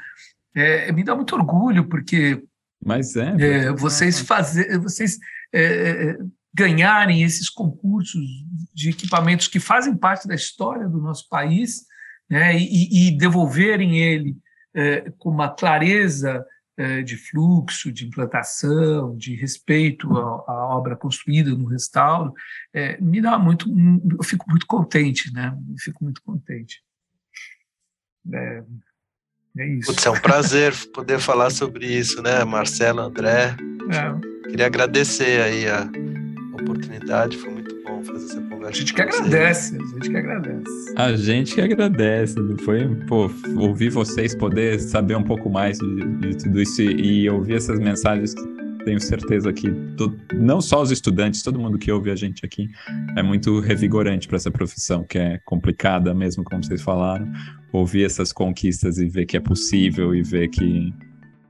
é, me dá muito orgulho porque mas é, é vocês fazer, vocês é, é ganharem esses concursos de equipamentos que fazem parte da história do nosso país né, e, e devolverem ele é, com uma clareza é, de fluxo, de implantação, de respeito à, à obra construída no restauro, é, me dá muito, eu fico muito contente, né? Eu fico muito contente. É, é isso. Putz, é um prazer poder falar sobre isso, né, Marcelo, André. É. Queria agradecer aí a oportunidade, foi muito bom fazer essa conversa. A gente que agradece, a gente que agradece. A gente que agradece, foi, pô, ouvir vocês, poder saber um pouco mais de, de tudo isso e, e ouvir essas mensagens que tenho certeza que não só os estudantes, todo mundo que ouve a gente aqui é muito revigorante para essa profissão, que é complicada mesmo, como vocês falaram. Ouvir essas conquistas e ver que é possível e ver que,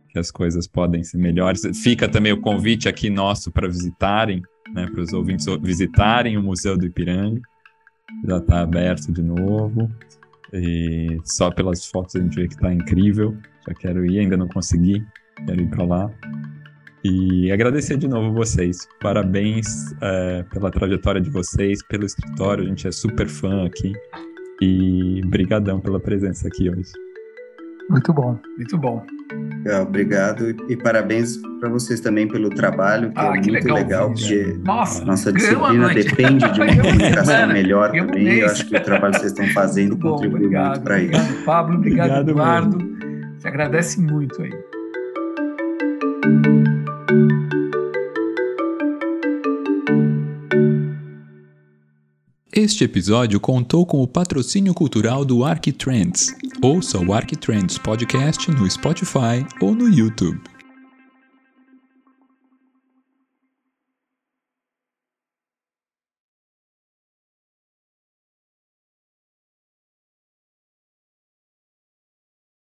que as coisas podem ser melhores. Fica também o convite aqui nosso para visitarem né, para os ouvintes visitarem o Museu do Ipiranga. Já está aberto de novo. E só pelas fotos a gente vê que está incrível. Já quero ir, ainda não consegui. Quero ir para lá. E agradecer de novo vocês. Parabéns é, pela trajetória de vocês, pelo escritório. A gente é super fã aqui. E brigadão pela presença aqui hoje. Muito bom, muito bom. É, obrigado e, e parabéns para vocês também pelo trabalho, que ah, é que muito legal, legal porque Nossa, nossa disciplina depende de uma comunicação melhor eu também. Eu acho que o trabalho que vocês estão fazendo bom, contribui obrigado, muito para isso. Obrigado, Pablo. Obrigado, obrigado Eduardo. Mesmo. Te agradece muito aí. Este episódio contou com o patrocínio cultural do Arquitrends. Ouça o Arquitrends Podcast no Spotify ou no YouTube.